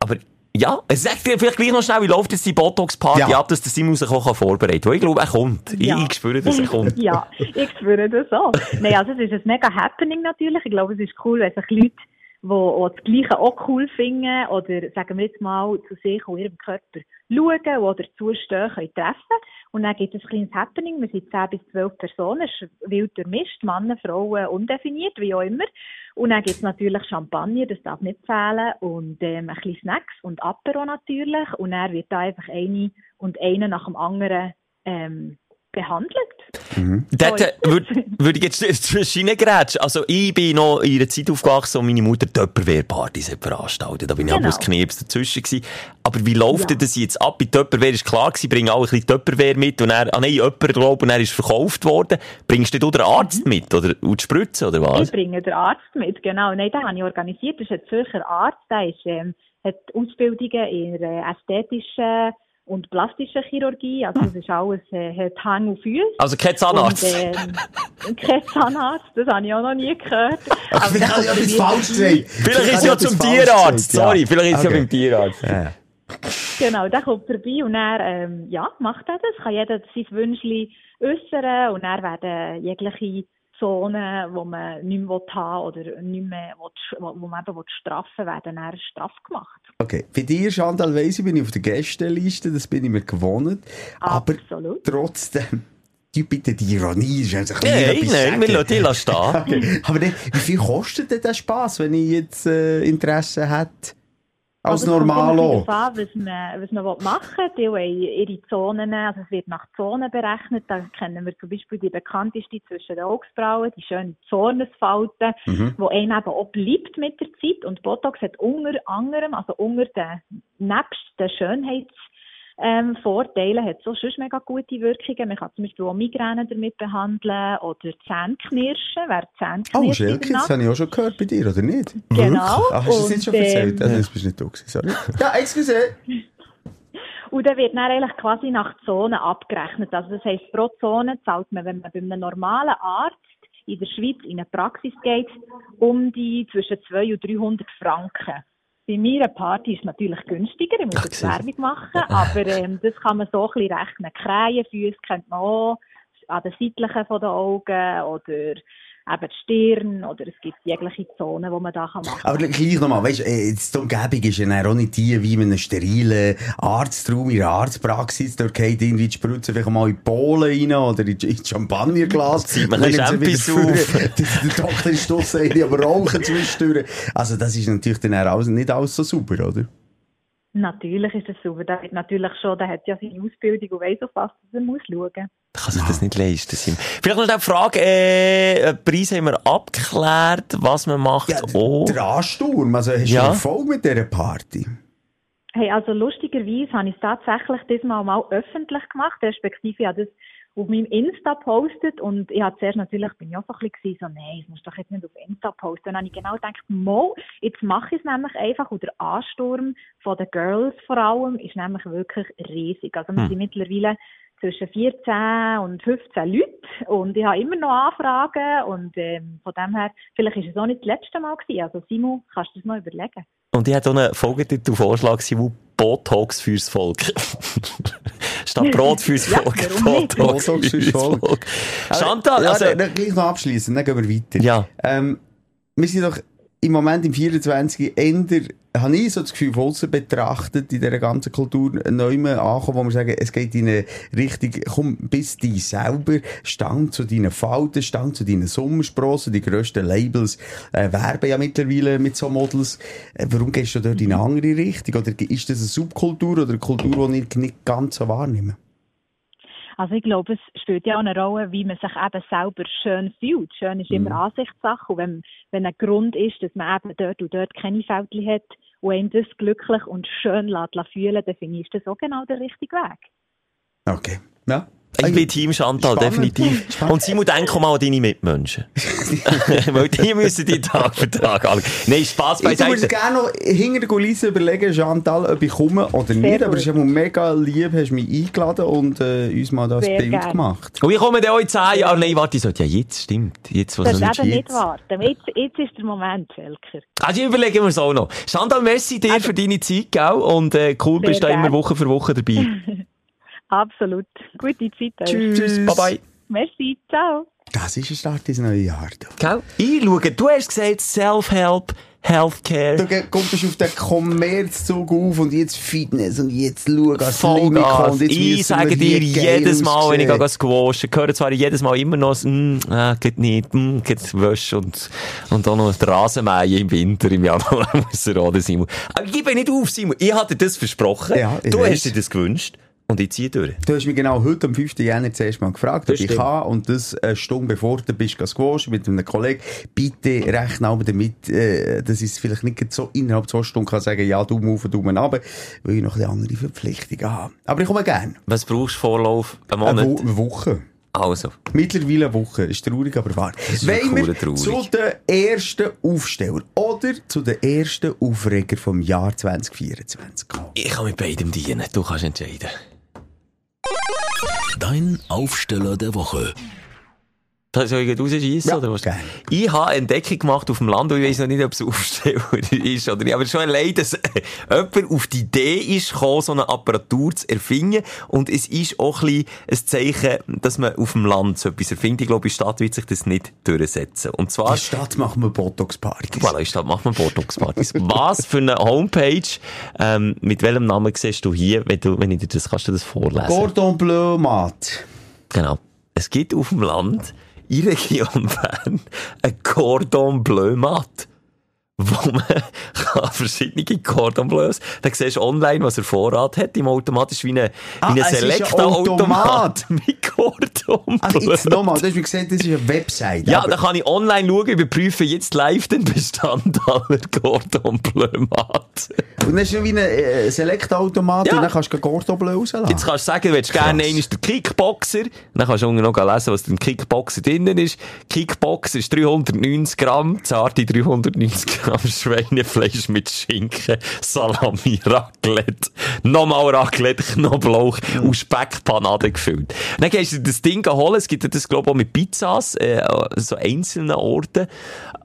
aber, ja, es sagt dir vielleicht gleich noch schnell, wie läuft jetzt die Botox-Party Ja. ab, dass der Simon sich auch vorbereiten kann. Weil ich glaube, er kommt. Ja. Ich, ich spüre, dass er kommt. [LAUGHS] ja, ich spüre das auch. Nein, also es ist ein mega Happening natürlich. Ich glaube, es ist cool, wenn sich Leute, die das Gleiche auch cool finden oder, sagen wir jetzt mal, zu sich und ihrem Körper schauen oder zustehen können treffen. Und dann gibt es ein kleines Happening. Wir sind 10 bis 12 Personen, wild durchmischt, Männer, Frauen, undefiniert, wie auch immer. Und dann gibt es natürlich Champagner, das darf nicht fehlen, und ähm, ein bisschen Snacks und Apero natürlich. Und dann wird da einfach eine und eine nach dem anderen ähm, behandelt. Dort Oh, äh, würde würd ich jetzt zwischen [LAUGHS] grätschen. Also, ich bin noch in einer Zeit aufgewachsen, wo meine Mutter Töpperwehr-Partys hat veranstaltet. Da bin ich Genau. aber aus Knirps dazwischen gewesen. Aber wie läuft Ja. denn das jetzt ab? Bei Töpperwehr ist klar gewesen, bringen alle ein bisschen Töpperwehr mit und er, ah nein, jemand glaubt, und er ist verkauft worden. Bringst du den Arzt mit? Oder, und die Spritze, oder Ich was? bringe den Arzt mit, genau. Nein, den habe ich organisiert. Das ist ein Zürcher Arzt, der ist, ähm, hat Ausbildungen in der ästhetischen und plastischen Chirurgie. Also das ist alles, äh, hat Hang und Füße. Also, kein Zahnarzt. Und, ähm, kein Zahnarzt, das habe ich auch noch nie gehört. [LAUGHS] Aber Vielleicht habe ich etwas falsch gesagt. Vielleicht ist ja zum Tierarzt. gesagt, Sorry, vielleicht ist es ja beim Tierarzt. Ja. Genau, der kommt vorbei und er ähm, ja, macht er das. Kann jeder sein Wünschli äußern und dann werden jegliche Zonen, wo man nicht mehr haben will oder nicht mehr will, wo wo man eben straffen will, werden dann straff gemacht. Okay, bei dir, Chantal, weiss ich, bin ich auf der Gästeliste, das bin ich mir gewohnt. Aber Absolut. trotzdem, du bitte die Ironie, ist ein Nein, bisschen etwas nein, wir lassen dich lassen [LAUGHS] stehen. Okay. Aber dann, wie viel kostet denn der Spass, wenn ich jetzt äh, Interesse hätte? Als Also Normalo. an, was man, was man machen will. Die haben ihre Zonen, also es wird nach Zonen berechnet. Da kennen wir zum Beispiel die bekannteste zwischen den Augsbrauen, die schöne Zornesfalte, Mhm. wo einem eben auch bleibt mit der Zeit. Und Botox hat unter anderem, also unter den, nebst den Schönheits ähm, Vorteile hat es auch sonst mega gute Wirkungen. Man kann zum Beispiel auch Migräne damit behandeln oder Zähneknirschen. Wer Zähneknirschen Oh, Schelke, das habe ich auch schon gehört bei dir, oder nicht? Genau. Ach, hast du das jetzt schon Und, erzählt? ähm, Also, das bist nicht du gewesen, sorry. [LAUGHS] Ja, excuse. Und dann wird dann eigentlich quasi nach Zonen abgerechnet. Also das heisst, pro Zone zahlt man, wenn man bei einem normalen Arzt in der Schweiz in eine Praxis geht, um die zwischen 200 und 300 Franken. Bei mir eine Party ist natürlich günstiger, ich muss. Werbung machen, aber ähm, das kann man so ein bisschen rechnen. Krähenfüße kennt man auch, an den seitlichen von den Augen oder eben die Stirn oder es gibt jegliche Zonen, die man da kann machen kann. Aber gleich nochmal, weißt du, äh, die Umgebung ist ja auch nicht die wie in einem sterilen Arztraum, in einer Arztpraxis. Dort geht irgendwie die Spritze vielleicht mal in die Polen rein oder in das Champagnerglas. Zieht man ein bisschen vor. [LAUGHS] Der Doktor ist draussen, aber rauchen zwischendurch. Also das ist natürlich dann auch nicht alles so super, oder? Natürlich ist es super. Der hat natürlich schon, der hat ja seine Ausbildung und weiss auf was er muss schauen. Kann sich das nicht leisten. Sim. Vielleicht noch die Frage, äh, Preis haben wir abgeklärt, was man macht. Ja, oh. der Ansturm, also hast du Ja. Erfolg mit dieser Party? Hey, also lustigerweise habe ich es tatsächlich diesmal mal öffentlich gemacht, respektive ich habe das auf meinem Insta postet und ich habe zuerst natürlich, bin ich auch so ein bisschen so, nein, das musst du doch jetzt nicht auf Insta posten. Dann habe ich genau gedacht, mo, jetzt mache ich es nämlich einfach und der Ansturm von den Girls vor allem ist nämlich wirklich riesig. Also wir Hm. sind mittlerweile zwischen 14 und 15 Leute und ich habe immer noch Anfragen und ähm, von dem her, vielleicht ist es auch nicht das letzte Mal gewesen. Also Simon, kannst du das mal überlegen? Und ich hatte auch einen Folgetitel-Vorschlag, wo Botox fürs Volk. [LAUGHS] Statt Brot fürs [LAUGHS] Ja, Volk, nicht? Botox, Botox fürs Volk. Chantal, ja, also, dann, dann gleich noch abschließen, dann gehen wir weiter. Ja. Ähm, wir sind doch im Moment im 24. Ende, habe ich so das Gefühl, von betrachtet, in dieser ganzen Kultur neu ankommen, wo wir sagen, es geht in eine Richtung, komm, bis die selber, stand zu deinen Falten, stand zu deinen Sommersprossen, die grössten Labels, äh, werben ja mittlerweile mit so Models. Äh, warum gehst du dort in eine andere Richtung? Oder ist das eine Subkultur oder eine Kultur, die ich nicht ganz so wahrnehme? Also ich glaube, es spielt ja auch eine Rolle, wie man sich eben selber schön fühlt. Schön ist immer Ansichtssache. Und wenn, wenn ein Grund ist, dass man eben dort und dort keine Fältchen hat und einem das glücklich und schön lässt, lässt fühlen, dann finde ich, ist das auch genau der richtige Weg. Okay. Ja. Ich bin Team Chantal, Spannend. definitiv. [LAUGHS] Spannend. Und Simon, denk auch mal an deine Mitmenschen. [LAUGHS] Weil die müssen die Tag für Tag anschauen. Nein, Spaß Ich würde gerne noch hinter der Kulisse überlegen, Chantal, ob ich komme oder nicht. Aber gut. es ist ja mega lieb, hast mich eingeladen und äh, uns mal das Sehr Bild gerne. gemacht. Und ich komme dann auch in 10 Jahren. Nein, warte, ich sollte ja jetzt, stimmt. Jetzt, was Das ist nicht eben nicht warten. Jetzt, jetzt ist der Moment, Schelker. Also überlegen wir es auch noch. Chantal, merci dir für deine Zeit, gell? Und äh, cool, Sehr bist du immer. Woche für Woche dabei. [LAUGHS] Absolut. Gute Zeit. euch. Tschüss, bye bye. Merci, ciao. Das ist ein Start ins neue Jahr. du. Gell? Einschauen. Du hast gesagt, Self-Help Healthcare. Du kommst auf den Kommerzzug auf und jetzt Fitness und jetzt schau Limiko Vollgas. und jetzt Ich sage dir jedes Mal, wenn ich gehe squashen, höre zwar jedes Mal immer noch, das, mm, ah, geht nicht, mm, geht Wäsche und, und auch noch die Rasenmähen im Winter, im Januar [LAUGHS] muss er auch, Simon. Aber gib mir nicht auf, Simon. Ich hatte dir das versprochen. Ja, ich du hast dir das gewünscht. Und ich ziehe durch. Du hast mich genau heute am 5. Jänner zuerst mal gefragt, ob ich kann. Und das eine Stunde bevor du bist gesquasht mit einem Kollegen. Bitte rechne aber damit, äh, dass ich es vielleicht nicht so innerhalb zwei Stunden kann sagen, ja, Daumen auf, Daumen runter, weil ich noch eine andere Verpflichtungen habe. Aber ich komme gerne. Was brauchst du Vorlauf? Ein Eine, Monat? Wo eine Woche. Also. Mittlerweile eine Woche. Ist traurig, aber wahr. Wollen wir zu den ersten Aufsteller oder zu den ersten Aufreger vom Jahr 2024 kommen? Ich kann mit beidem dienen. Du kannst entscheiden. Dein Aufsteller der Woche. Soll ich rausschiessen, Ja, oder was? gerne. Ich habe eine Entdeckung gemacht auf dem Land und ich weiss noch nicht, ob es [LAUGHS] Aufsteller ist oder nicht. Aber schon allein, dass [LAUGHS] jemand auf die Idee ist gekommen, so eine Apparatur zu erfinden. Und es ist auch ein, ein Zeichen, dass man auf dem Land so etwas erfindet. Ich glaube, in der Stadt wird sich das nicht durchsetzen. Und In zwar... der Stadt machen wir Botox-Partys. Voilà, in Stadt machen wir Botox-Partys. Was für eine Homepage, ähm, mit welchem Namen siehst du hier, wenn, du, wenn ich dir das, kannst du das vorlesen? Cordon Bleu Mat. Genau. Es gibt auf dem Land, Region [LAUGHS] Bern, ein Cordon Bleu Mat. Wo man kann [LAUGHS] verschiedene Cordon Bleus, da siehst du online, was er Vorrat hat, im automatisch wie ein, Ah, wie ein Selekta-Automat. Mit Cordon Also jetzt nochmal, du hast mir gesagt, das ist eine Website. Ja, da kann ich online schauen, überprüfe jetzt live den Bestand aller Cordon Bleu Mat. Und dann ist es wie ein äh, Select-Automat Ja. und dann kannst du Cordon Bleu rauslassen. Jetzt kannst du sagen, du willst gerne einen der Kickboxer. Dann kannst du unten noch lesen, was im Kickboxer drinnen ist. Kickboxer ist 390 Gramm, zarte 390 Gramm Schweinefleisch mit Schinken, Salami, Raclette, nochmal Raclette, Knoblauch und Speckpanade gefüllt. Dann gehst du das Ding holen. Es gibt das, glaube ich, auch mit Pizzas, äh, so einzelnen Orten.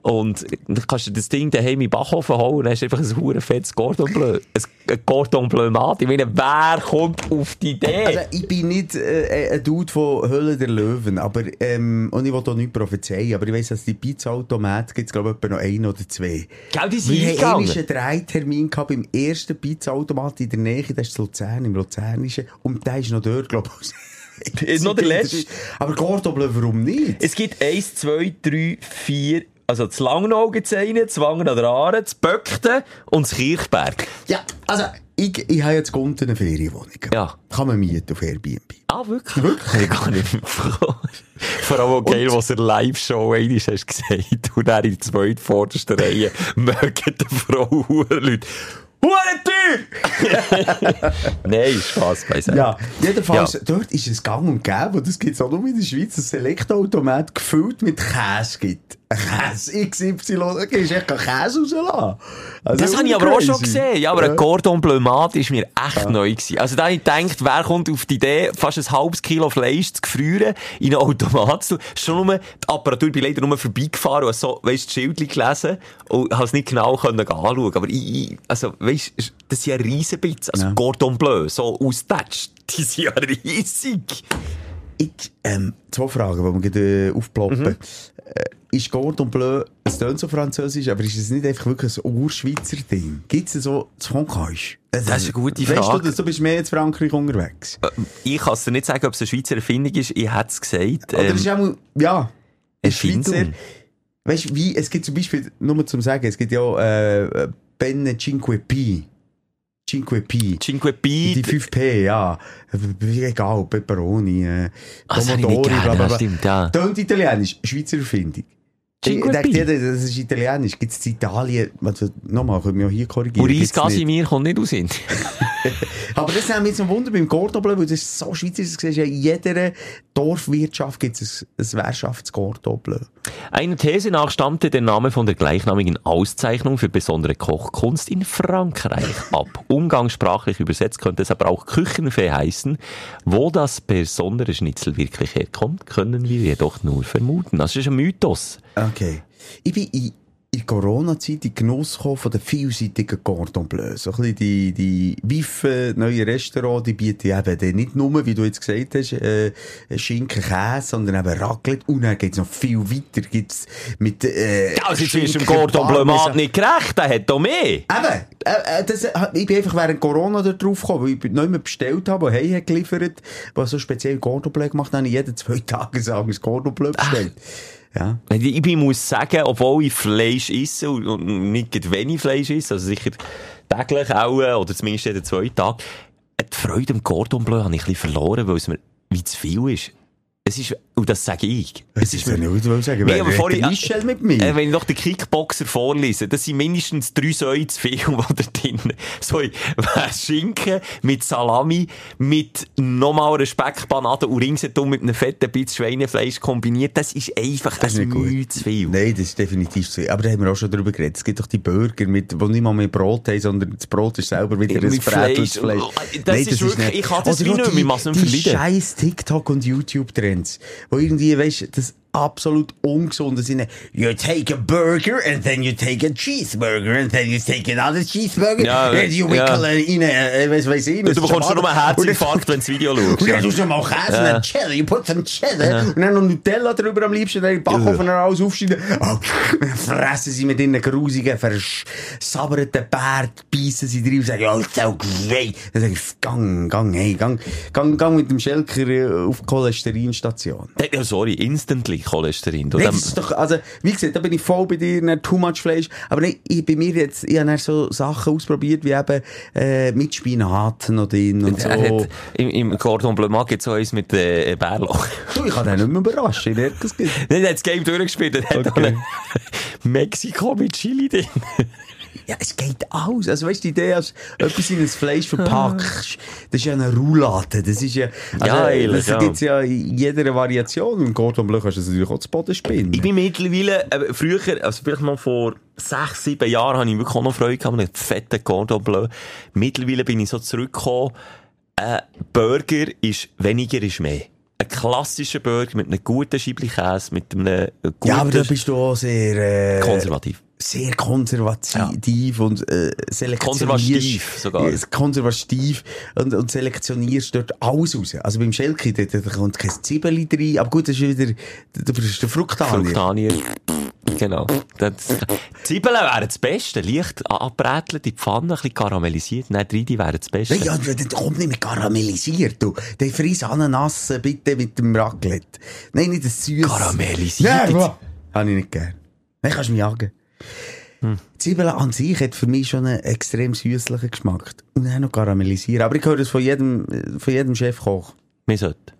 Und dann kannst du das Ding daheim im Backofen holen und dann hast du einfach ein hure fettes Cordon Bleu. Ein Cordon Bleu Mat. Ich meine, wer kommt auf die Idee? Also, ich bin nicht äh, ein Dude von Hölle der Löwen, aber, ähm, und ich will da nicht prophezeien, aber ich weiss, dass die Pizza-Automaten gibt es, glaube ich, etwa noch ein oder zwei. Gell, die sind Wir haben einen Dreitermin gehabt beim ersten Pizza-Automat in der Nähe, das ist in Luzern, im Luzernischen, und der ist noch dort, glaube ich. Ist [LAUGHS] noch der [LAUGHS] letzte. Aber Cordon Bleu, warum nicht? Es gibt eins, zwei, drei, vier, also das Langnau gibt's einen, das Wangen an der Aare, das Böckten und das Kirchberg. Ja, also, ich, ich habe jetzt Gunten eine Ferienwohnung. Ja. Kann man mieten auf Airbnb. Ah, wirklich? Wirklich? Ich gar nicht vor. Vor allem auch geil, was er Live-Show einmal hast gesagt. Und er in der zweiten vordersten Reihe mögen die Frau Leute. Hure Tür! [LAUGHS] Nein, Spaß beiseite. Ja, jedenfalls, Ja. dort ist es gang und gäbe, und das gibt es auch nur in der Schweiz, ein Selektoautomat gefüllt mit Käse gibt. Käse XY, da gehst du echt keinen Käse rauslassen. Also, Das habe ich aber auch schon gesehen. Ja, aber ein Cordon Bleu Mat ist mir echt neu gewesen. Also da habe ich gedacht, wer kommt auf die Idee, fast ein halbes Kilo Fleisch zu gefrieren, in einen Automat zu. Schon nur, die Apparatur, bin leider nur vorbeigefahren und so, weisst, das Schild gelesen und habe es nicht genau können anschauen. Aber ich, ich also, weisst, das sind ja riesen Bits. Also Ja. Cordon Bleu, so ausgetatscht. [LAUGHS] Die sind ja riesig. Ich, ähm, zwei Fragen, die mir gerade äh, aufploppen. Mhm. Äh, ist Cordon Bleu, es tönt so französisch, aber ist es nicht einfach wirklich ein Urschweizer Ding? Gibt es so zu Frankreich? Das ist eine gute Weißt du, Frage. dass du bist mehr in Frankreich unterwegs? Ich kann es dir nicht sagen, ob es eine Schweizer Erfindung ist. Ich hätte es gesagt. Oder Ähm, ist auch mal, ja, ein Erfindung. Schweizer, weißt du, wie, es gibt zum Beispiel, nur zum sagen, es gibt ja, äh, Benne Cinque Pi. Cinque Pi. Cinque Pi. Die 5P, ja. Egal, Pepperoni, äh, Ah, das habe ich nicht Pomodori, gerne, ja, stimmt, ja. Tönt italienisch, Schweizer Erfindung. Ich denke, das ist italienisch. Gibt es in Italien, also, nochmal, können wir auch hier korrigieren. Nicht. Casimir kommt nicht aus Indien. [LAUGHS] Aber das haben wir jetzt noch Wunder beim Cordon Bleu, weil das ist so schweizerisch, das ja in jeder Dorfwirtschaft gibt es ein, ein Währschafts-Cordon Bleu. Einer These nach stammte der Name von der gleichnamigen Auszeichnung für besondere Kochkunst in Frankreich ab. [LAUGHS] Umgangssprachlich übersetzt könnte es aber auch Küchenfee heißen. Wo das besondere Schnitzel wirklich herkommt, können wir jedoch nur vermuten. Das ist ein Mythos. Okay. Ich bin in in Corona-Zeit in Genuss gekommen von den vielseitigen Cordon Bleu. So ein bisschen die, die neue Restaurants, die bieten eben dann nicht nur, wie du jetzt gesagt hast, äh, Schinken, Käse, sondern eben Raclette. Und dann geht's noch viel weiter. Gibt's mit, äh, Also, jetzt ist dem Schinken, Gordon Bleu nicht gerecht, der hat doch mehr. Eben, äh, das, ich bin einfach während Corona da drauf gekommen, weil ich nicht mehr bestellt habe, der heim hat geliefert, was so speziell Cordon Bleu gemacht hat, habe ich [LAUGHS] jeden zwei Tage sagen, das Cordon Bleu bestellt. Ja. Ich muss sagen, obwohl ich Fleisch esse und nicht wenig Fleisch esse, also sicher täglich auch, oder zumindest jeden zwei Tage, äh, die Freude am Cordon Bleu habe ich ein verloren, weil es mir wie zu viel ist. Es ist, und das sage ich. Es ist mir mir, nicht was sagen. Nee, aber vorhin- Michel mit mir. äh, wenn ich noch den Kickboxer vorlese, das sind mindestens drei Säue zu viel, die da drin So, Schinken mit Salami, mit nochmal einer Speckpanade und ringsherum mit einem fetten Bitz Schweinefleisch kombiniert, das ist einfach Das ist nicht gut. Mühe zu viel. Nein, das ist definitiv so. Aber da haben wir auch schon drüber geredet. Es gibt doch die Burger, mit, wo nicht mal mehr Brot haben, sondern das Brot ist selber wieder ein mit Fleisch. Fleisch. Das ist wirklich- ich kann das Oder wie nicht mehr, die- ich mach's nicht verleiden. scheiß TikTok- und YouTube-Trends, wo irgendwie, weißt das absolut ungesunde sind. You take a burger and then you take a cheeseburger and then you take another cheeseburger Ja, and you ja. wickel in a, was weiß ich. Und du bekommst schon nur einen Herzinfarkt, wenn du das Video schaust. Und dann ja. tust du mal Käse und dann Cheddar, you put some Cheddar und dann noch Nutella drüber am liebsten, dann Backofen noch alles aufschneiden. Oh, dann fressen sie mit ihren grusigen, versabberten Bärt, beißen sie drin und sagen, ja, so great. Dann sag ich, gang, gang, hey, gang, gang, gang mit dem Schelker äh, auf die Cholesterinstation. Ja, sorry, instantly Cholesterin. Du, Nee, dem- das ist doch, also, wie gesagt, da bin ich voll bei dir, nicht too much Fleisch. Aber nee, ich, bei mir jetzt, ich habe so Sachen ausprobiert, wie eben, äh, mit Spinat noch drin und [LAUGHS] so. hat, im, Im Cordon Bleu mag jetzt so eins mit äh, Bärlauch. Du, ich kann den nicht mehr überraschen, ich es. [LAUGHS] Nein, er hat das Game durchgespielt hat Okay. dann [LAUGHS] Mexiko mit Chili drin. Ja, es geht aus. Also, weißt du, die Idee, als etwas in ein Fleisch verpackst, das ist ja eine Roulade. Das ist ja, also, Ja, ehrlich, das ja. gibt's ja in jeder Variation. Im Cordon Bleu kannst du das natürlich auch zu Boden spinnen. Ich bin mittlerweile, äh, früher, also vielleicht mal vor sechs, sieben Jahren, habe ich wirklich auch noch Freude gehabt mit fetten Cordon Bleu. Mittlerweile bin ich so zurückgekommen, ein Burger ist weniger ist mehr. Ein klassischer Burger mit einem guten Scheibli Käse, mit einem äh, guten... ja, aber da bist du auch sehr, äh, konservativ. Sehr konservativ und äh, selektionierst. Konservativ sogar. Ja, konservativ und, und selektionierst dort alles raus. Also beim Schelke, da, da kommt kein Zwiebeli rein, aber gut, das ist wieder, das ist der Fruchtanier. Fruchtanier. Genau. Das, Zwiebeln wären das Beste. Leicht abbräteln, die Pfanne, ein bisschen karamellisiert. Nein, die Reide wären das Beste. Ja, ja, das kommt nicht mehr karamellisiert, du. Der frisst Ananas äh, bitte mit dem Raclette. Nein, nicht das Süße. Karamellisiert? Nein? Habe ich nicht gern. Nein, kannst du mich jagen. Hm. Zwiebeln an sich hat für mich schon einen extrem süßlichen Geschmack. Und dann noch karamellisieren. Aber ich höre das von jedem, äh, von jedem Chefkoch. Wir sollten.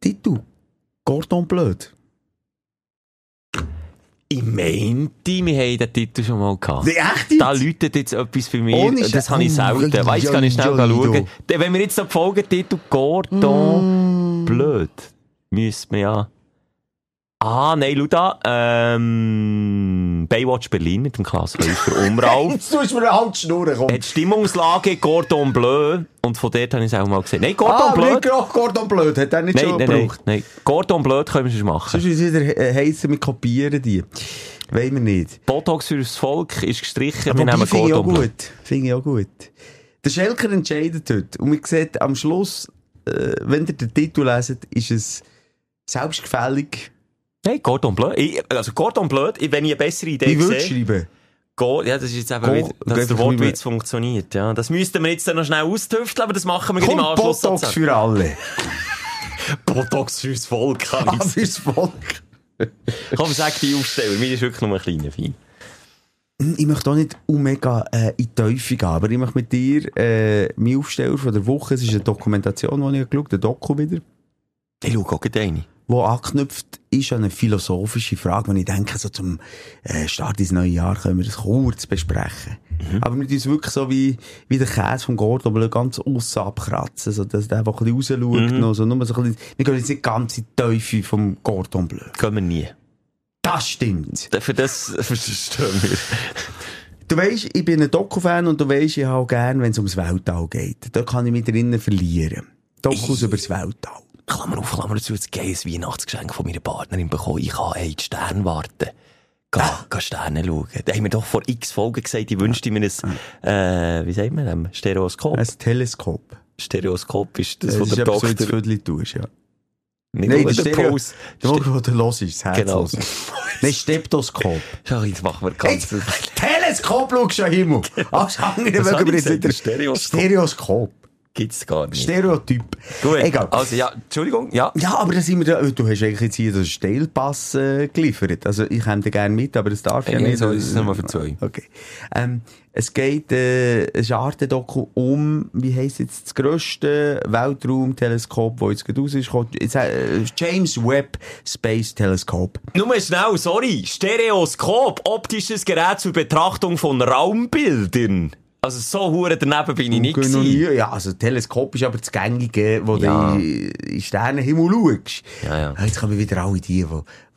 Titu. Cordon blöd. Ich meinte, wir haben den Titel schon mal gehabt. Echt jetzt? Da läutet jetzt etwas für mich. Ohne das habe ich selten. du, kann ich schnell schauen. Wenn wir jetzt den Folgetitel Cordon blöd, müssen wir ja... Ah, nein, schau da. Ähm, Baywatch Berlin mit dem Klaas Häufer [LAUGHS] Umrau. Jetzt tust du mir halt schnurren, komm. hat Stimmungslage Cordon Bleu. Und von dort habe ich es auch mal gesehen. Nein, Cordon ah, aber Bleu. nicht gerade Cordon blöd. Hat er nicht Nein, schon nein, nein, gebraucht? nein. Cordon Bleu können wir schon machen. Sonst ist es wieder äh, heissen, wir kopieren die. Wollen wir nicht. Botox fürs Volk ist gestrichen. wir Wobei, nehmen finde ich auch Cordon Bleu. gut. Finde ich auch gut. Der Schelker entscheidet heute. Und man sieht am Schluss, äh, wenn ihr den Titel leset, ist es selbstgefällig. Nein, Cordon Bleu. Ich, also Cordon Bleu, ich- wenn ich eine bessere Idee Ich würde sehe... schreiben. Go, ja, das ist jetzt Go- wieder, dass der Wortwitz funktioniert, ja. Das müssten wir jetzt dann noch schnell austüfteln, aber das machen wir gleich im Anschluss. Botox sozusagen. für alle. [LAUGHS] Botox fürs Volk, Ah, fürs Volk. [LAUGHS] Komm, sag die Aufsteller, mir ist wirklich nur ein kleiner Fein. Ich möchte auch nicht mega äh, in die Teufel gehen, aber ich möchte mit dir äh, mein Aufsteller von der Woche, es ist eine Dokumentation, die ich geschaut habe, ein Doku wieder, Ich schau auch eine. Wo angeknüpft ist eine philosophische Frage, wenn ich denke, so zum äh, Start ins neue Jahr können wir das kurz besprechen. Aber wir tun es wirklich so wie, wie der Käse vom Gordon Bleu ganz aussen abkratzen, so dass der einfach ein bisschen rausschaut. noch, so, nur so ein bisschen, wir gehen jetzt nicht ganz in die Teufel vom Gordon Bleu. Können wir nie. Das stimmt. Für das [LAUGHS] verstehen wir. Du weisst, ich bin ein Doku-Fan und du weisst, ich habe gern, wenn es ums Weltall geht. Da kann ich mich drinnen verlieren. Dokus über das Weltall. Klammer auf, Klammer zu, jetzt geiles Weihnachtsgeschenk von meiner Partnerin bekommen. Ich kann hey, die Sterne warten. Geh, geh Sterne schauen. Da haben wir doch vor x Folgen gesagt, ich wünschte mir ein, äh, wie sagt man dem? Stereoskop. Ein Teleskop. Stereoskop ist das, Das was ist der etwas, was du ins Doktor... Viertel tust, ja. Nicht Nein, nur der der. Der, wo du los ist, das Genau. Nein, Steptoskop. Schau, jetzt machen wir ganz... Jetzt, Teleskop schaust du den Himmel. Alles andere Was mögen wir jetzt nicht. Stereoskop. Stereoskop. Gibt's gar nicht. Stereotyp. Gut, Egal. also ja, Entschuldigung, ja. Ja, aber da sind wir da, du hast eigentlich jetzt hier den Steilpass äh, geliefert. Also ich hätte gerne mit, aber das darf ja Nee, nicht. so ist es nur für zwei. Okay. Ähm, es geht, äh, es ist ein Arte-Doku um, wie heisst jetzt, das grösste Weltraumteleskop, das jetzt gerade raus ist. Jetzt, äh, James Webb Space Telescope. Nur schnell, sorry. Stereoskop, optisches Gerät zur Betrachtung von Raumbildern. Also so hure daneben bin ich nicht gewesen. nie- Ja, also Teleskop ist aber das Gängige, wo Ja. du in, in Sternenhimmel schaust. Ja, ja. Jetzt kommen wieder alle die, die,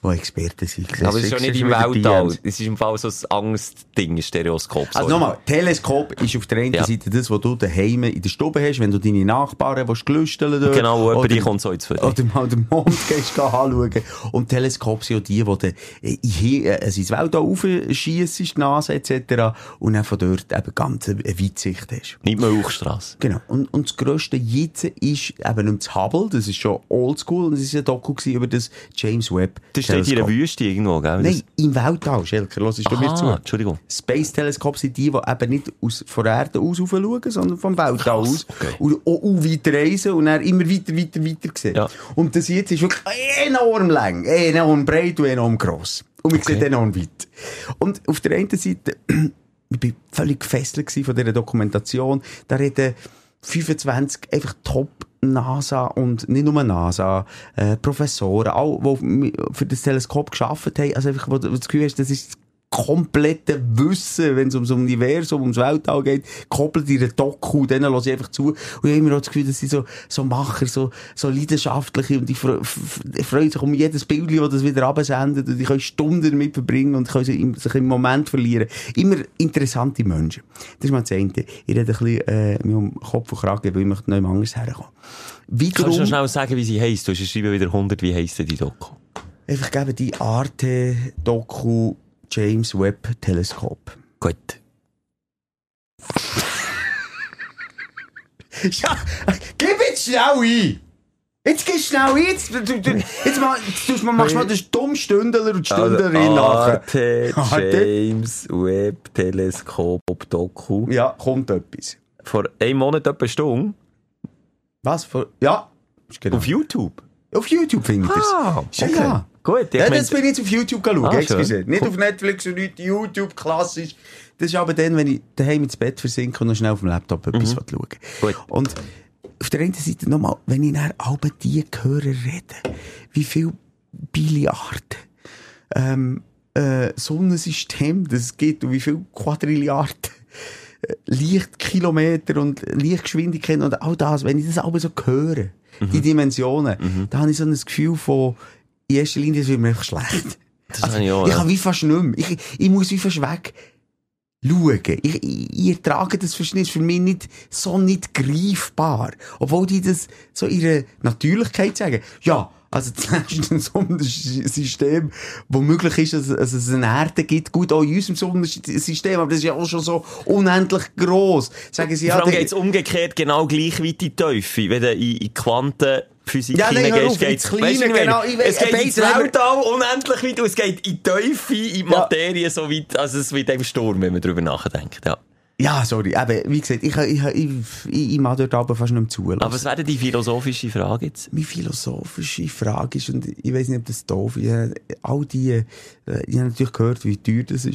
die Experten sind. Aber es ist ja nicht im Weltall. Es ist im Fall so ein Angstding, ein Stereoskop. Also nochmal, Teleskop ist auf der einen Ja. Seite das, was du daheim in der Stube hast, wenn du deine Nachbarn willst gelüsteln dort. Genau, wo jemand reinkommt, so ins Viertel. Oder mal den Mond [LAUGHS] gehst anschauen. Und Teleskop sind ja die, die in- äh, also ins Weltall raufschiessen, die Nase etc. Und dann von dort eben ganz eine Weitsicht hast. Nicht mehr Hochstrasse. Genau. Und, und das grösste jetzt ist eben nicht das Hubble, das ist schon oldschool, und es war ein Doku über das James Webb Das steht in der. Wüste irgendwo, gell? Nein, im Weltall, Schelker, hörst du mir zu? Entschuldigung. Space Teleskop sind die, die eben nicht aus, von der Erde aus schauen, sondern vom Weltall Krass, aus. okay. Und auch, auch weiter reisen und dann immer weiter, weiter, weiter sehen. Ja. Und das jetzt ist wirklich enorm lang, enorm breit und enorm gross. Und man Okay. sieht enorm weit. Und auf der einen Seite, [CLEARS THROAT] ich bin völlig gefesselt von dieser Dokumentation, da reden 25 einfach top NASA und nicht nur NASA, äh, Professoren, alle, die für das Teleskop geschafft haben, also einfach, wo du das Gefühl hast, das ist komplette Wissen, wenn es ums Universum, ums Weltall geht, koppelt einer Doku, denen höre ich einfach zu. Und ich habe immer auch das Gefühl, dass sie so, so Macher, so, so leidenschaftliche und die fre- freuen sich um jedes Bild, das das wieder absendet und die können Stunden damit verbringen und können sich im, sich im Moment verlieren. Immer interessante Menschen. Das ist mal das eine. Ich rede ein bisschen, äh, mir um Kopf und Kragen, weil ich möchte noch anders herkommen. Kannst du Wiederum, noch schnell sagen, wie sie heisst? Du hast schreiben wieder 100, wie heisst denn die Doku? einfach geben die Arte-Doku James Webb Teleskop. Gut. [LAUGHS] Ja, gib jetzt schnell ein! Jetzt geh schnell ein! Jetzt, du, du, jetzt mal, du- machst du mal den Stummstündler und die Stündlerin nachher. Arte, Arte. James Webb Teleskop Doku. Ja, kommt etwas. Vor einem Monat etwa Stunde Was? Für, ja, genau. auf YouTube. Auf YouTube finde ich das. Ah, Ja, ja. Gut, Ja, das bin ich jetzt auf YouTube schauen, Ah, excuse. Nicht Cool. auf Netflix und nicht YouTube, klassisch. Das ist aber dann, wenn ich daheim ins Bett versinke und noch schnell auf dem Laptop etwas mhm. schauen Gut. Und auf der einen Seite nochmal, wenn ich dann alle die höre reden, wie viel Billiarden, ähm, äh, Sonnensystem das es gibt und wie viel Quadrilliarden äh, Lichtkilometer und Lichtgeschwindigkeit und all das, wenn ich das alles so höre, die Dimensionen, da habe ich so ein Gefühl von, [LAUGHS] in erster Linie, es wird mir einfach schlecht. Das habe ich auch, ich ja. kann wie fast nicht mehr. Ich, ich muss wie fast weg schauen. Ich, ich, ich ertrage das ist für mich nicht so nicht greifbar. Obwohl die das so ihre Natürlichkeit sagen. Ja, also das letzte Sonnensystem, wo möglich ist, dass, dass es eine Erde gibt. Gut, auch in unserem Sonnensystem, aber das ist ja auch schon so unendlich gross. Sagen sie, Vor ja, allem der- geht es umgekehrt genau gleich weit in die Teufel. Wenn du in, in Quantenphysik Ja, nein, hör hineingehst, geht's, ins Kleine, weisst du, genau, ich weiss, es geht ein ins Weltall unendlich weit und es geht in die Teufel, in die Ja. Materie so weit, also es wird im Sturm, wenn man darüber nachdenkt. Ja. Ja, sorry, eben, wie gesagt, ich, ich, ich, ich, ich mag dort aber fast nicht mehr zulassen. Aber was wäre die philosophische Frage jetzt? meine philosophische Frage ist, und ich weiß nicht, ob das doof ist, all die, äh, ich habe natürlich gehört, wie teuer das war.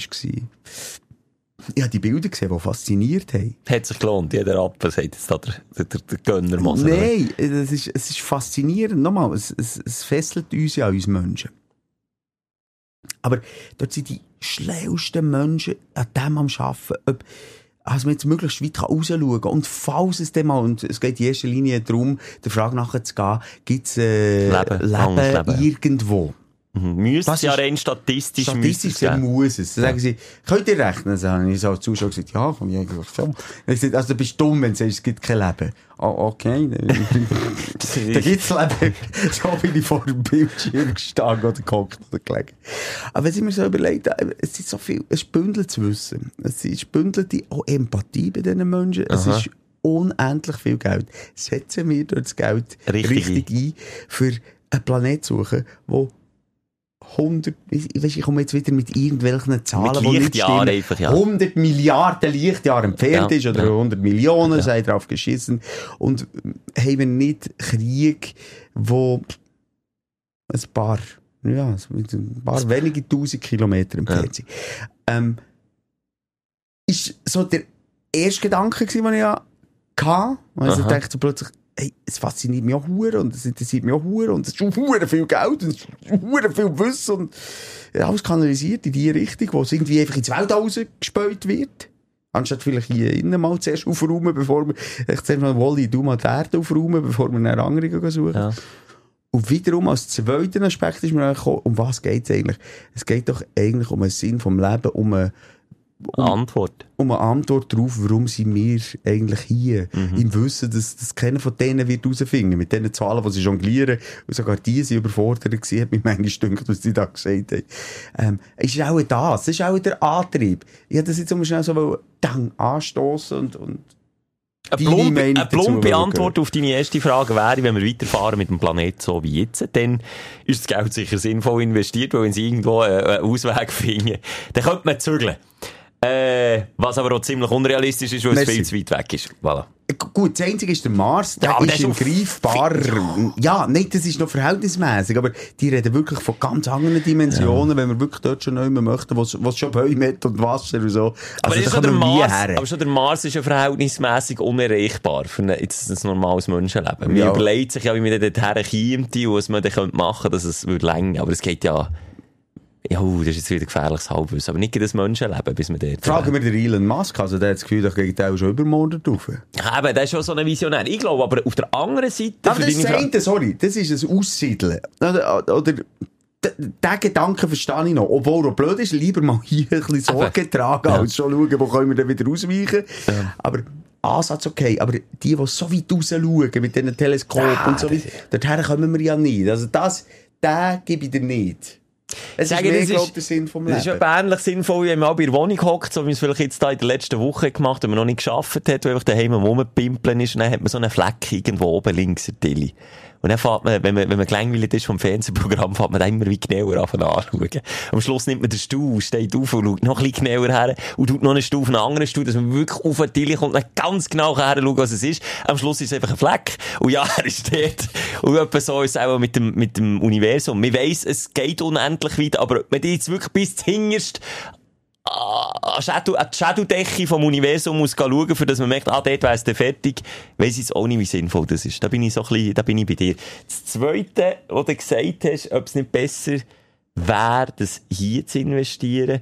Ich habe die Bilder gesehen, die fasziniert haben. Hat sich gelohnt, jeder Apfel, sagt jetzt da der, der, der, der Gönnermoser. Nein, es ist, es ist faszinierend. Nochmal, es, es, es fesselt uns ja, uns Menschen. Aber dort sind die schlauesten Menschen an dem am Arbeiten, ob, also man jetzt möglichst weit rausschauen kann. Und falls es dann mal, und es geht in erster Linie darum, der Frage nachher zu gehen, gibt es äh, Leben, Leben, Leben, irgendwo? Mhm. Müsste Das es ja rein statistisch, Statistisch es gesehen muss es. Dann sagen sie, könnt ihr rechnen? Dann habe ich so als Zuschauer gesagt, ja, kann ich eigentlich schon. Habe ich gesagt, Also du bist dumm, wenn du sagst, es gibt kein Leben. Oh, okay. Dann [LAUGHS] da gibt's Leben. So bin ich vor dem Bildschirm gestanden oder gehockt oder gelegen. Aber wenn ich mir so überlegt, es ist so viel, es ist bündeltes Wissen. Es ist bündelte auch Empathie bei diesen Menschen. Es Aha. ist unendlich viel Geld. Setzen wir dort das Geld Richtig richtig, ein, für einen Planet zu suchen, wo 100, ich, weiss, ich komme jetzt wieder mit irgendwelchen Zahlen, Mit die nicht stimmen. einfach, ja. 100 Milliarden Lichtjahre entfernt Ja, ist oder ja. 100 Millionen, sei drauf geschissen. Und haben wir nicht Krieg, wo ein paar, ja, ein paar wenige tausend Kilometer entfernt sind. Ähm, ist so der erste Gedanke den ich ja hatte. Also ich dachte so plötzlich, hey, es fasziniert mich auch hure und es interessiert mich auch hure und es ist hure viel Geld und es ist hure viel Wissen und alles kanalisiert in die Richtung, wo es irgendwie einfach ins Welt rausgespäut wird. Anstatt vielleicht hier innen mal zuerst aufräumen, bevor wir, ich zuerst mal, Wally, du mal die Erde aufräumen, bevor wir eine andere suchen. Ja. Und wiederum als zweiten Aspekt ist mir gekommen, um was geht es eigentlich? Es geht doch eigentlich um einen Sinn vom Leben, um eine, Antwort. um eine Antwort darauf, warum sind wir eigentlich hier? Mhm. Im Wissen, dass, dass keiner von denen wird herausfinden. Mit diesen Zahlen, die sie jonglieren, und sogar die sind überfordert gewesen, hat mich manchmal gedünkt, was sie da gesagt haben. Ähm, es ist auch das, das ist auch der Antrieb. Ich hätte das jetzt mal schnell so dang, anstoßen und, und Eine plumpe, eine plumpe Antwort auf deine erste Frage wäre, wenn wir weiterfahren mit dem Planet so wie jetzt, dann ist das Geld sicher sinnvoll investiert, weil wenn sie irgendwo äh, einen Ausweg [LAUGHS] finden, dann könnte man zügeln. Äh, was aber auch ziemlich unrealistisch ist, weil es Merci. viel zu weit weg ist. Voilà. Gut, das Einzige ist der Mars, der Ja, aber ist ist greifbar. Ja, nein, das ist noch verhältnismäßig, aber die reden wirklich von ganz anderen Dimensionen, wenn wir wirklich dort schon neu möchten, wo es wo es schon Bäume hat und Wasser und so. Aber, Also, ist da schon der Mars, aber schon der Mars ist ja verhältnismäßig unerreichbar für ein, jetzt ein normales Menschenleben. Man Ja. überlegt sich ja, wie man dort herkäme und was man dann machen könnte, dass es länger. Aber es geht ja, ja, uh, das ist jetzt wieder gefährliches Halbwissen. Aber nicht das Menschenleben, bis man dort... Fragen wir den Elon Musk, also der hat das Gefühl, da geht auch schon übermorgen drauf. Eben, der ist schon so ein Visionär. Ich glaube, aber auf der anderen Seite... Aber das ist das sorry, das ist ein Aussiedeln. Oder, oder den Gedanken verstehe ich noch. Obwohl er blöd ist, lieber mal hier ein bisschen Sorge tragen, Ja. als schon schauen, wo können wir dann wieder ausweichen. Aber Ansatz okay, aber die, die so weit raus schauen, mit diesen Teleskopen und so weiter, dorthin kommen wir ja nicht. Also das, den gebe ich dir nicht. Es ist mehr, glaube der Sinn vom Das ist Leben. ja ähnlich sinnvoll, wie wenn man auch bei der Wohnung hockt, so wie man es vielleicht jetzt da in der letzten Woche gemacht hat, wenn man noch nicht geschafft hat, weil einfach daheim Rumpimpeln ist, und dann hat man so einen Fleck irgendwo oben links in der Tilly. Und dann fährt man, wenn man, wenn man gelangweilt ist vom Fernsehprogramm, fährt man da immer wie genauer an anschauen. Am Schluss nimmt man den Stuhl, steht auf und schaut noch ein bisschen genauer her und tut noch einen Stuhl auf einen anderen Stuhl, dass man wirklich auf eine Tilly kommt und dann ganz genau her schaut, was es ist. Am Schluss ist es einfach ein Fleck. Und ja, [LAUGHS] er ist dort. Und etwa so ist es auch mit dem, mit dem Universum. Man weiss, es geht unendlich weit, aber wenn du jetzt wirklich bis hinterst an Shadow, an die Shadow-Decke vom Universum muss schauen, für dass man merkt, ah, dort es dann fertig, weiss jetzt auch nicht, wie sinnvoll das ist. Da bin ich so ein bisschen, da bin ich bei dir. Das Zweite, was du gesagt hast, ob es nicht besser wäre, das hier zu investieren,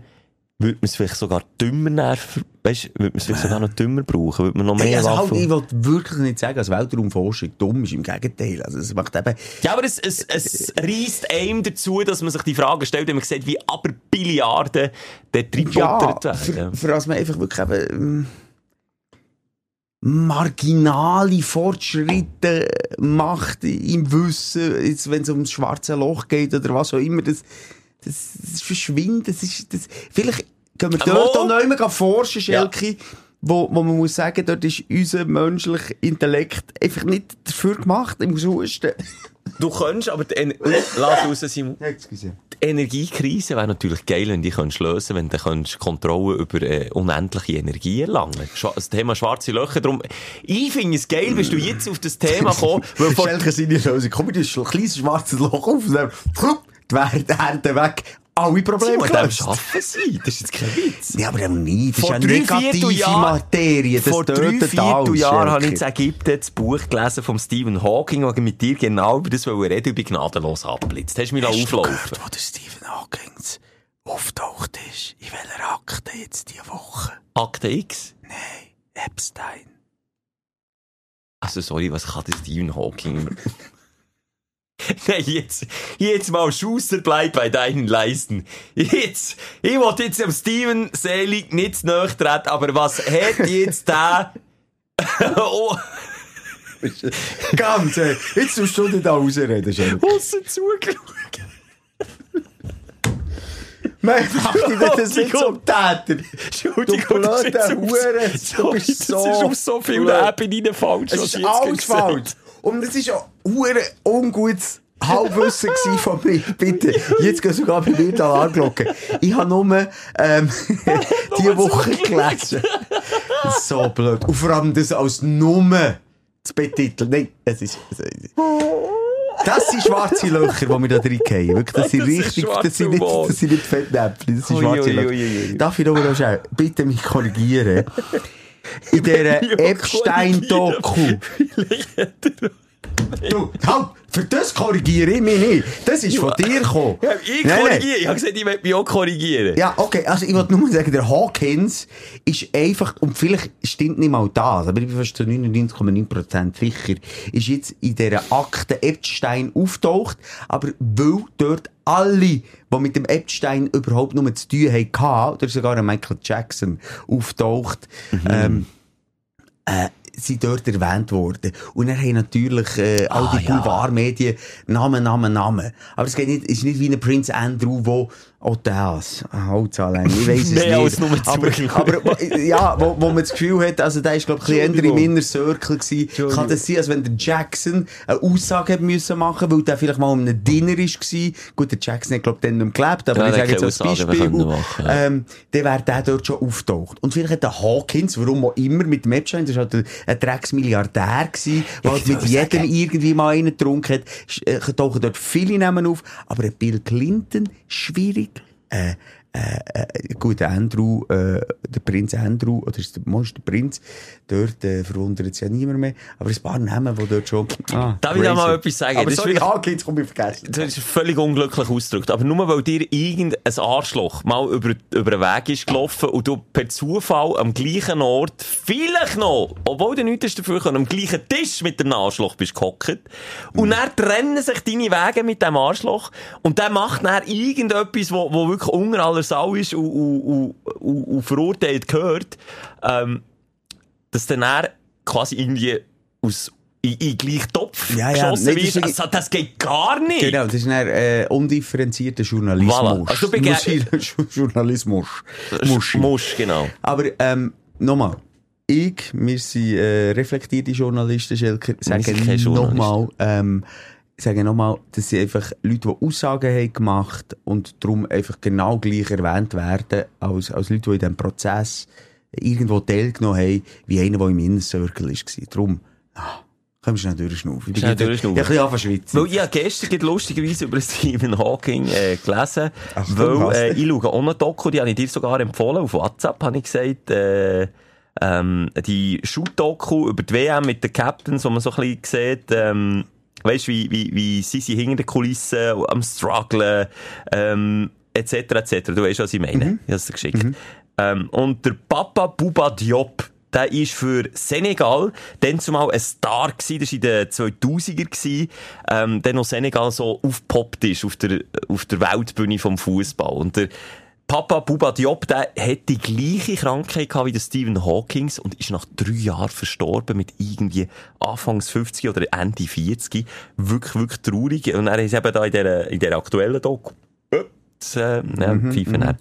würde man es vielleicht sogar dümmer nerven, weißt, würde man es vielleicht sogar noch dümmer brauchen, würde man noch mehr Hey, also halt, ich will wirklich nicht sagen, dass Weltraumforschung dumm ist. Im Gegenteil. Also, es macht eben, Ja, aber es, es, es reisst einem dazu, dass man sich die Frage stellt, wenn man sieht, wie aber Billiarden dort ja, reingebuttert für, werden. für was man einfach wirklich eben, ähm, marginale Fortschritte macht im Wissen, jetzt, wenn es ums schwarze Loch geht oder was auch immer, das, das, das verschwindet, das ist, das, vielleicht können wir dort auch noch einmal forschen, Schelke, wo, wo man muss sagen, dort ist unser menschlicher Intellekt einfach nicht dafür gemacht, im Gesuchten. Du könntest, aber die Ener lass raus, Simon. Die Energiekrise wäre natürlich geil, wenn die könntest lösen, wenn du könntest Kontrolle über äh, unendliche Energie erlangen. Schwa- Das Thema schwarze Löcher. Darum, ich finde es geil, bist du jetzt auf das Thema [LAUGHS] gekommen, weil vor Schelke seine Lösung. Komm, du ein kleines schwarzes Loch auf und plupp, die Erde weg. Alle Probleme gelöst. schaffen sie. Das ist jetzt kein Witz. Ja, aber nicht. Das Vor ist ja negative Vierteljahren- Materie. Das Vor drei alles, Vierteljahren habe ich das Ägypten das Buch gelesen von Stephen Hawking, ich mit dir genau über das wollte reden, über gnadenlos abblitzt. Hast du mich Hast auflaufen gehört, wo der Stephen Hawking auftaucht ist? In welcher Akte jetzt diese Woche? Akte X? Nein, Epstein. Also, sorry, was kann der Stephen Hawking? [LAUGHS] Nein, jetzt, jetzt mal Schuster, bleib bei deinen Leisten. Jetzt, ich wollte jetzt dem Steven Selig nicht näher treten, aber was hat jetzt der... [LAUGHS] oh, Ganz, ey. Jetzt tust du nicht da rausreden, Schelke. aussen zugeschaut. Dich nicht das nicht Entschuldigung. zum Täter. Entschuldigung, Du das ist blöder Hure, du bist das so ist auf so vielen blöd. Ebenen falsch, was ist jetzt gesagt falsch. Und es ist auch ungutes Halbwissen von mir. Bitte. Jetzt gehen sogar bei mir die Alarmglocken. Ich habe nur, ähm, [LAUGHS] diese Woche gelesen. So blöd. Und vor allem das als Nummer zu betiteln. Nein, es ist, das sind schwarze Löcher, die wir da drin haben. Wirklich, das sind Das ist richtig, das sind nicht, das sind nicht Fettnäpfchen, das sind schwarze Löcher. Darf ich noch schnell, bitte mich korrigieren. In dieser Epstein-Doku. Du, halt, für das korrigiere ich mich nicht. Das ist von dir gekommen. Ja, ich Nein, nein. korrigiere. Ich habe gesagt, ich möchte mich auch korrigieren. Ja, okay, also ich wollte nur sagen, der Hawkins ist einfach, und vielleicht stimmt nicht mal das, aber ich bin fast zu 99,9% sicher, ist jetzt in dieser Akte Epstein auftaucht, aber weil dort alle, die mit dem Epstein überhaupt nur zu tun hatten, oder sogar Michael Jackson auftaucht, ähm, äh, sind dort erwähnt worden. Und er haben natürlich äh, all Ah, die ja. Boulevardmedien Namen, Namen, Namen. Aber es geht nicht, ist nicht wie ein Prince Andrew, wo auch das, Holzanlänge, ich weiss es Mehr nicht. als nur aber, aber ja, wo, wo man das Gefühl hat, also der ist glaube ich ein bisschen Entschuldigung. Inner Circle gewesen. Kann das sein, als wenn der Jackson eine Aussage hat müssen machen, weil der vielleicht mal um einem Dinner ist gewesen. Gut, der Jackson hat glaube ich dann nicht mehr gelebt, aber Ja, ich sage jetzt als Aussage Beispiel, mehr machen, ja. ähm, dann wäre der dort schon auftaucht. Und vielleicht hat der Hawkins, warum auch immer, mit dem Epstein, das war halt ein- Drecksmilliardär gewesen, der halt mit jedem irgendwie mal einen getrunken hat, äh, tauchen dort viele Namen auf, aber Bill Clinton, schwierig, äh, äh, äh, gut, der Andrew, äh, der Prinz Andrew, oder ist der Monster Prinz, dort äh, verwundert es ja niemand mehr, aber ein paar Namen, die dort schon, ah, Darf ich da mal etwas sagen? Aber Das ist sorry, wirklich- Hawkins, komm, ich vergessen. Das ist völlig unglücklich ausgedrückt. Aber nur weil dir irgendein Arschloch mal über, über den Weg ist gelaufen und du per Zufall am gleichen Ort, vielleicht noch, obwohl du nichts dafür können, am gleichen Tisch mit dem Arschloch bist gehockt. Und dann trennen sich deine Wege mit dem Arschloch und der macht dann irgendetwas, wo, wo wirklich unter aller Sau ist und, und, und, und, verurteilt gehört, ähm, dass dann er quasi irgendwie aus in, in den gleichen Topf Ja, ja, geschossen ist wird. Also, das geht gar nicht. Genau, das ist ein äh, undifferenzierter Journalismus. Voilà. Also du Muschi- Journalismus. Muschi. Musch, genau. Aber ähm, nochmal, ich, wir sind äh, reflektierte Journalisten, Schelker, sagen nochmal, ähm, sagen nochmal, das sind einfach Leute, die Aussagen haben gemacht und darum einfach genau gleich erwähnt werden, als, als Leute, die in diesem Prozess irgendwo teilgenommen haben, wie einer, der im Inner Circle war. Darum, ah, komm schnell durchschnaufen. Ich bin durchschnaufen. Ja, ein bisschen anfangen. Weil ich habe gestern lustigerweise über [LAUGHS] Stephen Hawking äh, gelesen, Ach, weil äh, ich schaue auch noch Doku, die habe ich dir sogar empfohlen, auf WhatsApp habe ich gesagt, äh, ähm, die Shoot-Doku über die WM mit den Captains, wo man so ein bisschen sieht, ähm, weißt du, wie, wie, wie sie sind hinter den Kulissen am strugglen, ähm, etc., etc. Du weißt, was ich meine. Ich habe es geschickt. Ähm, und der Papa Bouba Diop, der ist für Senegal dann zumal ein Star gewesen, das war in den 2000er gewesen, ähm, dann noch Senegal so aufgepoppt ist auf der, auf der Weltbühne vom Fußball. Und der Papa Bouba Diop, der hat die gleiche Krankheit gehabt wie der Stephen Hawkins und ist nach drei Jahren verstorben mit irgendwie Anfangs 50 oder Ende 40. Wirklich, wirklich traurig. Und er ist eben da in dieser, in dieser aktuellen Doku. Ups, äh, ja, pfeifen er.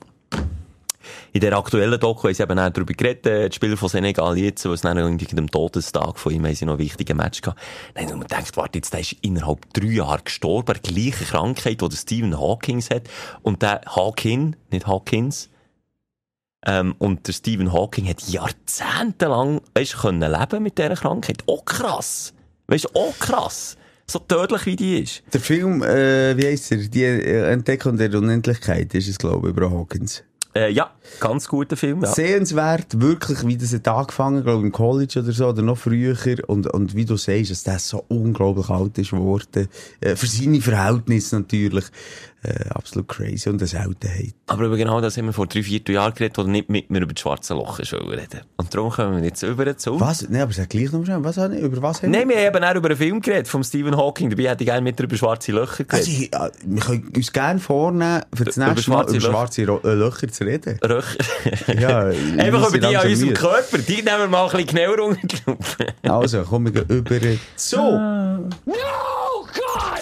In der aktuellen Doku haben sie eben auch darüber geredet, äh, die Spieler von Senegal jetzt, wo es dann irgendwie am Todestag von ihm haben sie noch Match gehabt. Dann haben wir gedacht, warte, jetzt, der ist innerhalb drei Jahren gestorben, die gleiche Krankheit, die der Stephen Hawkins hat. Und der Hawking, nicht Hawkins, ähm, und der Stephen Hawking hat jahrzehntelang, weisst, können leben mit dieser Krankheit. Auch krass. Weisst, auch krass. So tödlich wie die ist. Der Film, äh, wie heisst er? Die äh, Entdeckung der Unendlichkeit ist es, glaube ich, über Hawkins. Äh, ja, ganz guter Film, ja. Sehenswert, wirklich, wie das hat angefangen, glaube im College oder so, oder noch früher. Und, und wie du sagst, dass das so unglaublich alt ist geworden. Äh, für seine Verhältnisse natürlich. Äh, absolut crazy und eine Seltenheit. Aber über genau das haben wir vor drei, vier Jahren geredet, wo nicht mit mir über das schwarze Loch ist reden. Und darum kommen wir jetzt über zu. Was? Nein, aber sag gleich noch mal schnell, was, habe ich- über was haben Nein, wir haben eben auch über einen Film geredet, vom Stephen Hawking. Dabei hätte ich gerne mit dir über schwarze Löcher geredet. Also, ich, äh, wir können uns gerne vornehmen, für das Über nächste Mal schwarze über Löcher. schwarze Ro äh, Löcher zu reden. Röcher. Ja, [LAUGHS] Einfach wir über die an unserem. Körper. Die nehmen wir mal ein bisschen genauer unter die Lupe. Also, kommen wir über so.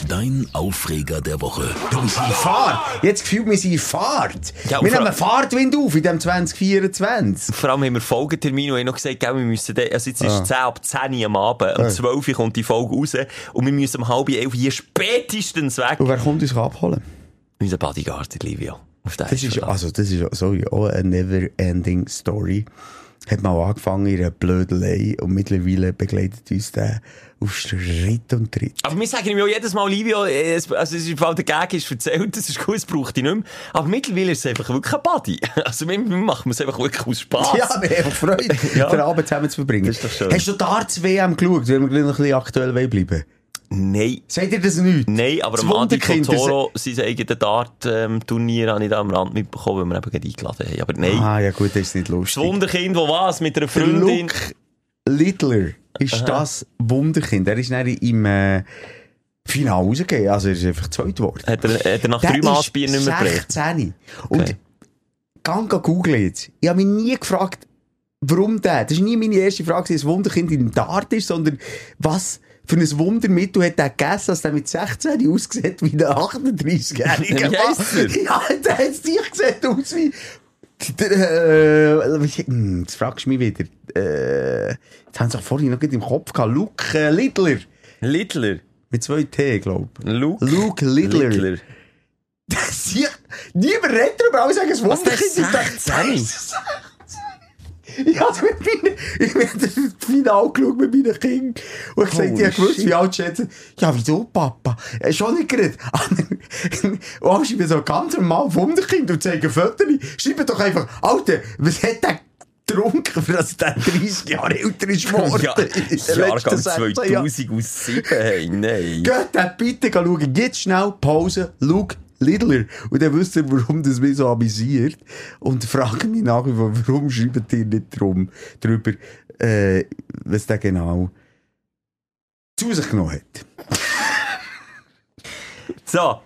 Dein Aufreger der Woche. Du, sind in Fahrt. Jetzt gefühlt, wir sind in Fahrt. Ja, wir nehmen Fahrtwind auf in dem 2024. Vor allem haben wir Folgetermine und haben noch gesagt, gell, wir müssen, de, also jetzt ist Ah. es 10 ab 10 Uhr am Abend, um 12 Uhr kommt die Folge raus und wir müssen um halb elf hier spätestens weg. Und wer kommt uns abholen? Unser Bodyguard, Livio. Auf den Das ist, also, das ist, sorry, auch eine never-ending Story. Hat mal angefangen in einer Blödelei und mittlerweile begleitet uns der auf Schritt und Tritt. Aber wir sagen ihm ja jedes Mal, Livio, es, also es ist Fall der Gag ist erzählt, das ist gut, das braucht ich nicht mehr. Aber mittlerweile ist es einfach wirklich ein Body. [LAUGHS] Also wir, wir machen es einfach wirklich aus Spass. Ja, wir haben Freude, [LAUGHS] Ja. den Abend zusammen zu verbringen. Das ist doch schön. Hast du Darts WM geschaut, wenn wir gleich noch ein bisschen aktuell wollen bleiben? Nein. Sagt ihr das nicht? Nein, aber Das am Adi Totoro, sein eigenes Dart-Turnier, habe ich da am Rand mitbekommen, weil wir eben gerade eingeladen haben. Aber nein. Ah, ja gut, das ist nicht Das lustig. Wunderkind, wo was? Mit einer Freundin? Luke Littler ist das Wunderkind. Er ist dann im äh, Finale rausgegangen. Also er ist einfach zweit geworden. Hat er, hat er nach Der drei ist Maßspielen nicht mehr gebracht? 16. Und Okay. gang googeln jetzt. Ich habe mich nie gefragt, warum der. Das war nie meine erste Frage, dass das Wunderkind im Dart ist, sondern was für ein Wundermittel hat der gegessen, dass der mit 16 aussieht wie ein 38-Jähriger. Wie heisst er? Ja, der hat sich gesehen aus wie... Der, äh, wie- hm, jetzt fragst du mich wieder. Äh, jetzt haben sie doch vorhin noch im Kopf gehabt. Luke äh, Littler. Littler. Mit zwei T, glaube ich. Luke. Luke Littler. [LAUGHS] Sie, niemand redet darüber, alle sagen, es Was, der ist Wunderkind. 16? Ich habe mit meinen, ich habe das Finale geschaut mit meinen Kindern und gesagt, Holy ich gewusst, wie alt schätzen. Ja, wieso, Papa? Äh, schon nicht geredet. Und auch schreiben so ganz normal Wunderkind und zeigen Fotos. Schreiben doch einfach, Alter, was hat der getrunken, für dass der 30 Jahre älter ist geworden? Ja, Jahrgang 16 Jahren? 2007, hey, nein. Geht bitte schauen. Jetzt schnell Pause. Schau Lidler. Und dann wisst ihr, warum das mich so amüsiert. Und frage mich nach wie vor, warum schreibt ihr nicht drum, drüber, äh, was der genau zu sich genommen hat. [LAUGHS] So,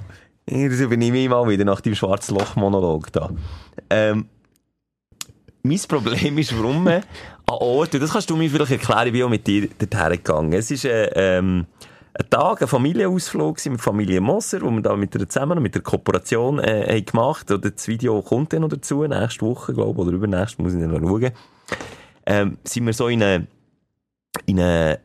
das übernehme ich mal wieder nach dem schwarzen Loch-Monolog da. Ähm, mein Problem ist, warum man an Orten, das kannst du mir vielleicht erklären, ich bin auch mit dir dorthin gegangen. Es ist äh, ähm, ein Tag, ein Familienausflug mit Familie Moser, wo wir da mit der zusammen, mit der Kooperation äh, gemacht. Oder das Video kommt dann noch dazu, nächste Woche, glaube ich, oder übernächste, muss ich dann noch schauen. Ähm, sind wir so in eine, in eine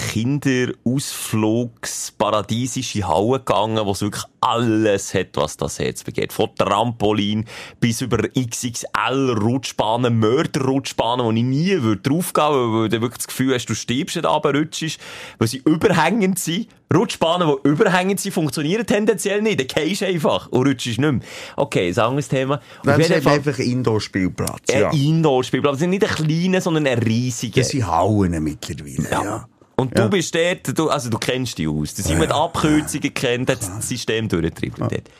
Kinderausflugsparadiesische Halle gegangen, wo es wirklich alles hat, was das Herz begehrt. Von Trampolin bis über XXL-Rutschbahnen, Mörderrutschbahnen, wo ich nie würde draufgehen würde, weil du wirklich das Gefühl hast, du stirbst nicht runterrutschst, weil sie überhängend sind. Rutschbahnen, die überhängend sind, funktionieren tendenziell nicht. Dann gehst du einfach und rutschst nicht mehr. Okay, ein anderes Thema. Ist Fall einfach Indoor-Spielplatz. ein Ja. Indoor-Spielplatz. Das ist nicht ein kleiner, sondern ein riesiger. Das sind Hauen mittlerweile. Ja. Und Ja. du bist dort, du, also du kennst dich aus. Du Simon Ja. Abkürzungen kennt, hat das System durchgetrieben dort.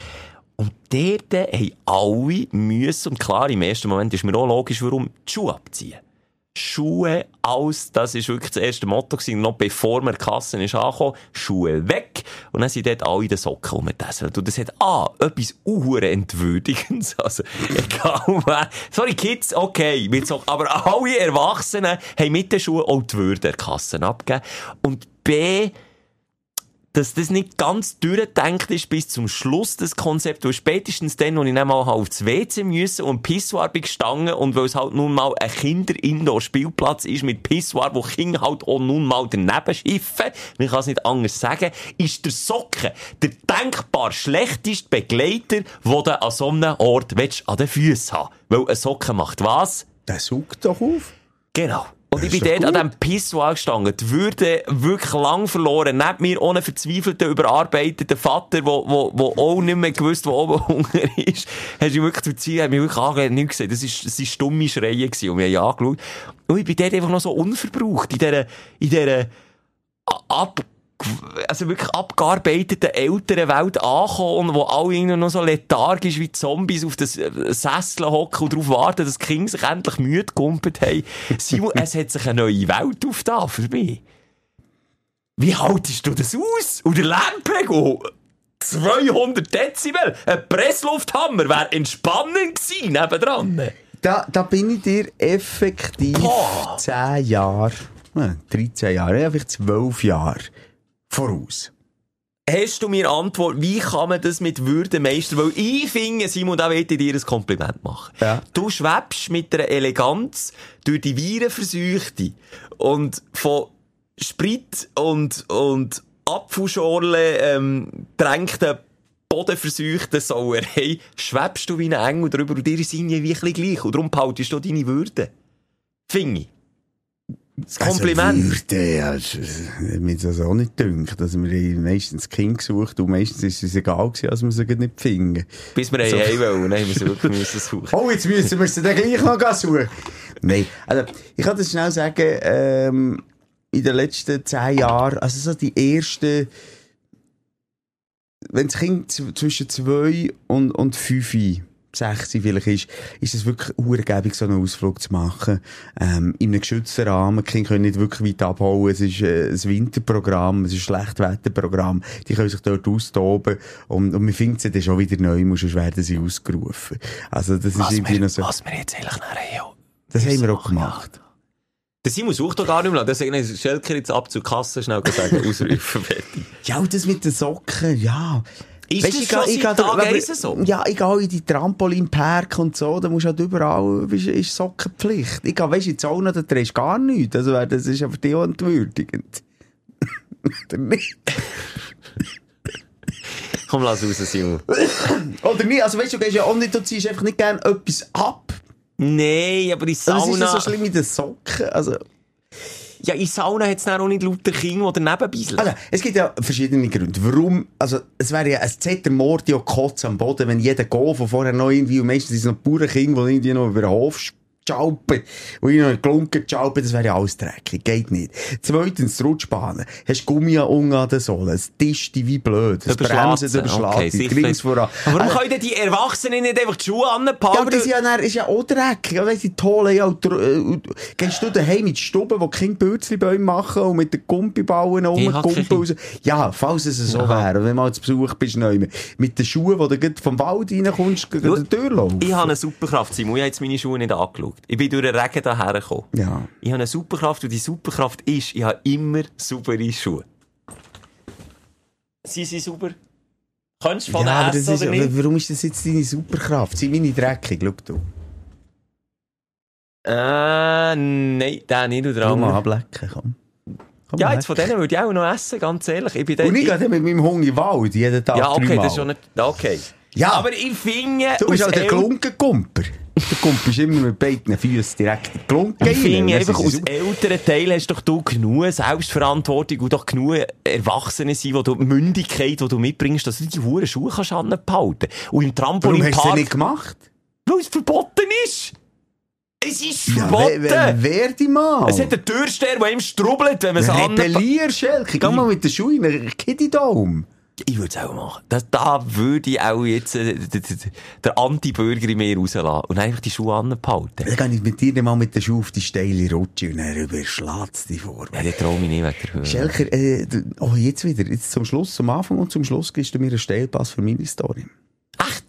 Und dort haben alle müssen, und klar, im ersten Moment ist mir auch logisch, warum, die Schuhe abziehen. Schuhe aus, das ist wirklich das erste Motto gewesen, noch bevor wir die Kasse ist angekommen, Schuhe weg. Und dann sind dort alle in den Socken rumgetesselt. Und das hat, ah, etwas uhure entwürdigendes. [LAUGHS] Also, egal wer. Sorry, Kids, okay, mit Socken. Aber alle Erwachsenen haben mit den Schuhen auch die Würde der Kassen abgegeben. Und B, dass das nicht ganz durchgedacht ist bis zum Schluss, das Konzept, weil spätestens dann, als ich dann mal aufs WC müssen und Pissoir bin gestanden und weil es halt nun mal ein Kinder-Indoor-Spielplatz ist mit Pissoir, wo Kinder halt auch nun mal daneben schiffen, man kann es nicht anders sagen, ist der Socken der denkbar schlechteste Begleiter, den du an so einem Ort willst, an den Füßen haben Weil ein Socken macht was? Der saugt doch auf. Genau. Und ich bin ist dort an gut. diesem Pissoir gestanden. Die Würde wirklich lang verloren. Neben mir ohne verzweifelten, überarbeiteten Vater, wo auch nicht mehr gewusst, wo oben [LAUGHS] Hunger ist. Hast du wirklich zur Zeit, hat mich wirklich angelegt, nicht gesehen. Das ist, das sind stumme Schreie gewesen. Und wir haben angeschaut. Und ich bin dort einfach noch so unverbraucht. In dieser, in dieser, ab, also wirklich abgearbeiteten älteren Welt ankommen, wo alle irgendwie noch so lethargisch wie Zombies auf das äh, Sessel hocken und darauf warten, dass die Kinder sich endlich müde gegumpelt haben. Simon, [LAUGHS] es hat sich eine neue Welt aufgetan für mich. Wie haltest du das aus? Und der Lärmpegel? 200 Dezibel? Ein Presslufthammer wäre entspannend gewesen nebendran. Da, da bin ich dir effektiv Boah. 10 Jahre, äh, 13 Jahre, ja, vielleicht 12 Jahre voraus. Hast du mir Antwort, wie kann man das mit Würde meistern? Weil ich finde, Simon, da will ich dir ein Kompliment machen. Ja. Du schwebst mit einer Eleganz durch die Virenverseuchte und von Sprit und, und Apfelschorle, ähm, drängten bodenverseuchten Sauerei, schwebst du wie ein Engel drüber und dir ist irgendwie gleich. Und darum behaltest du deine Würde. Finde ich. Das Kompliment. Also, Würde, ja, es- mir das auch nicht dünkt. Also, wir haben meistens Kind gesucht und meistens ist es egal gewesen, als wir sie nicht finden. Bis wir So. so. heim wollen, haben wir sie wirklich müssen suchen. [LAUGHS] Oh, jetzt müssen wir sie dann gleich noch suchen. Nein, also, ich kann das schnell sagen, ähm, in den letzten zehn Jahren, also so die ersten, wenn das Kind zwischen zwei und, und fünf, sechs vielleicht ist, ist es wirklich urgebig, so einen Ausflug zu machen. Ähm, in einem geschützten Rahmen. Die Kinder können nicht wirklich weit abhauen. Es ist äh, ein Winterprogramm, es ist ein Schlechtwetterprogramm. Die können sich dort austoben. Und, und man findet sie dann schon wieder neu, muss sonst werden sie ausgerufen. Also, das ist Was irgendwie wir, noch so. was wir jetzt eigentlich nachher haben. Das haben wir auch gemacht. Der Simon sucht doch gar nicht mehr. Deswegen Schelker jetzt ab zur Kasse schnell sagen, ausrufen, fertig. Ja, und das mit den Socken, ja. Ist Weisst, das ich schon ich seit so? Ja, gehe in die Trampolinpark und so, da musst du halt überall, bist, ist Sockenpflicht. Ich gehe, weisst du, in die Sauna, da drehst du gar nichts. Also, das ist dir auch entwürdigend. [LAUGHS] Oder nicht? Komm, lass raus, Simon. Oder nicht? Also, weißt du, du gehst ja auch nicht, du ziehst einfach nicht gerne etwas ab. Nein, aber in Also, was ist Sauna... das so schlimm mit den Socken? Also, ja, in Sauna hat es auch nicht lauter Kinder, die daneben bisseln. Also, es gibt ja verschiedene Gründe. Warum, also, es wäre ja ein Zettermordio Kotz am Boden, wenn jeder Golf, der vorher noch irgendwie, und meistens ist es noch Bauernkind, die irgendwie noch über den Hof schalpen, und ich noch gelunken schalpen, das wäre ja alles dreckig. Geht nicht. Zweitens, die Rutschbahnen. Hast Gummi unten an den Sohlen. Es tischt dich wie blöd. Es bremsen überschlägt Okay, dich. Links voran. Aber warum Also, können die Erwachsenen nicht einfach die Schuhe ja, anpacken? aber das ist ja, dann, ist ja auch dreckig. Ja, weißt du, die Tolle, ja, äh, gehst du daheim in die Stube, wo die Kinder Bürzlibäume machen und mit den Gumpibauen rumkumpen hacke und so. Ja, falls es so wäre. Und wenn du mal zu Besuch bist, neu, mit den Schuhen, wo du vom Wald reinkommst, gegen die Tür laufen. Ich habe eine Superkraft, Simon. Ich habe jetzt meine Schuhe nicht angeschaut. Ich bin durch den Regen hierher gekommen. Ja. Ich habe eine Superkraft und die Superkraft ist, ich habe immer saubere Schuhe. Sind sie sauber? Kannst du von ja, aber essen ist, oder nicht? warum ist das jetzt deine Superkraft? Sind meine dreckig? Schau du. Äh, nein, der nicht oder Komm mal andere. ablecken, komm. komm Ja, jetzt von denen würde ich auch noch essen, ganz ehrlich. Ich bin Und ich gehe mit meinem Hunger in den Wald, jeden Tag Ja, okay, das ist schon nicht... Okay. Ja. Aber ich finde... Du bist aus halt der Klunkenkumper. Der Kumper ist immer mit beiden Füßen direkt in die Klunke Ich finde einfach, aus älteren Teilen hast doch du genug Selbstverantwortung und doch genug Erwachsene sein, wo du Mündigkeit, die du mitbringst, dass du die Huren Schuhe kannst anbehalten. Und im Warum hast du Trampolinpark, das nicht gemacht? weil es verboten ist. Es ist Ja, verboten. wer, wer, wer die mal? es hat einen Türsteher, der ihm strubbelt, wenn man es anbehalten. Rebellier, Schelke. Geh mal mit den Schuhen in den Kitty-Dome. Ich würde es auch machen. Das, da würde ich auch jetzt äh, d- d- d- der Anti-Bürger in mir rauslassen und einfach die Schuhe anbehalten. Dann gehe ich mit dir mal mit den Schuhen auf die steile Rutsche und dann überschlägt dich vor. Ja, den traue ich nicht wegen der Höhe. Schelker, äh, oh, jetzt wieder. Jetzt zum Schluss, zum Anfang und zum Schluss gibst du mir einen Steilpass für meine Story. Echt?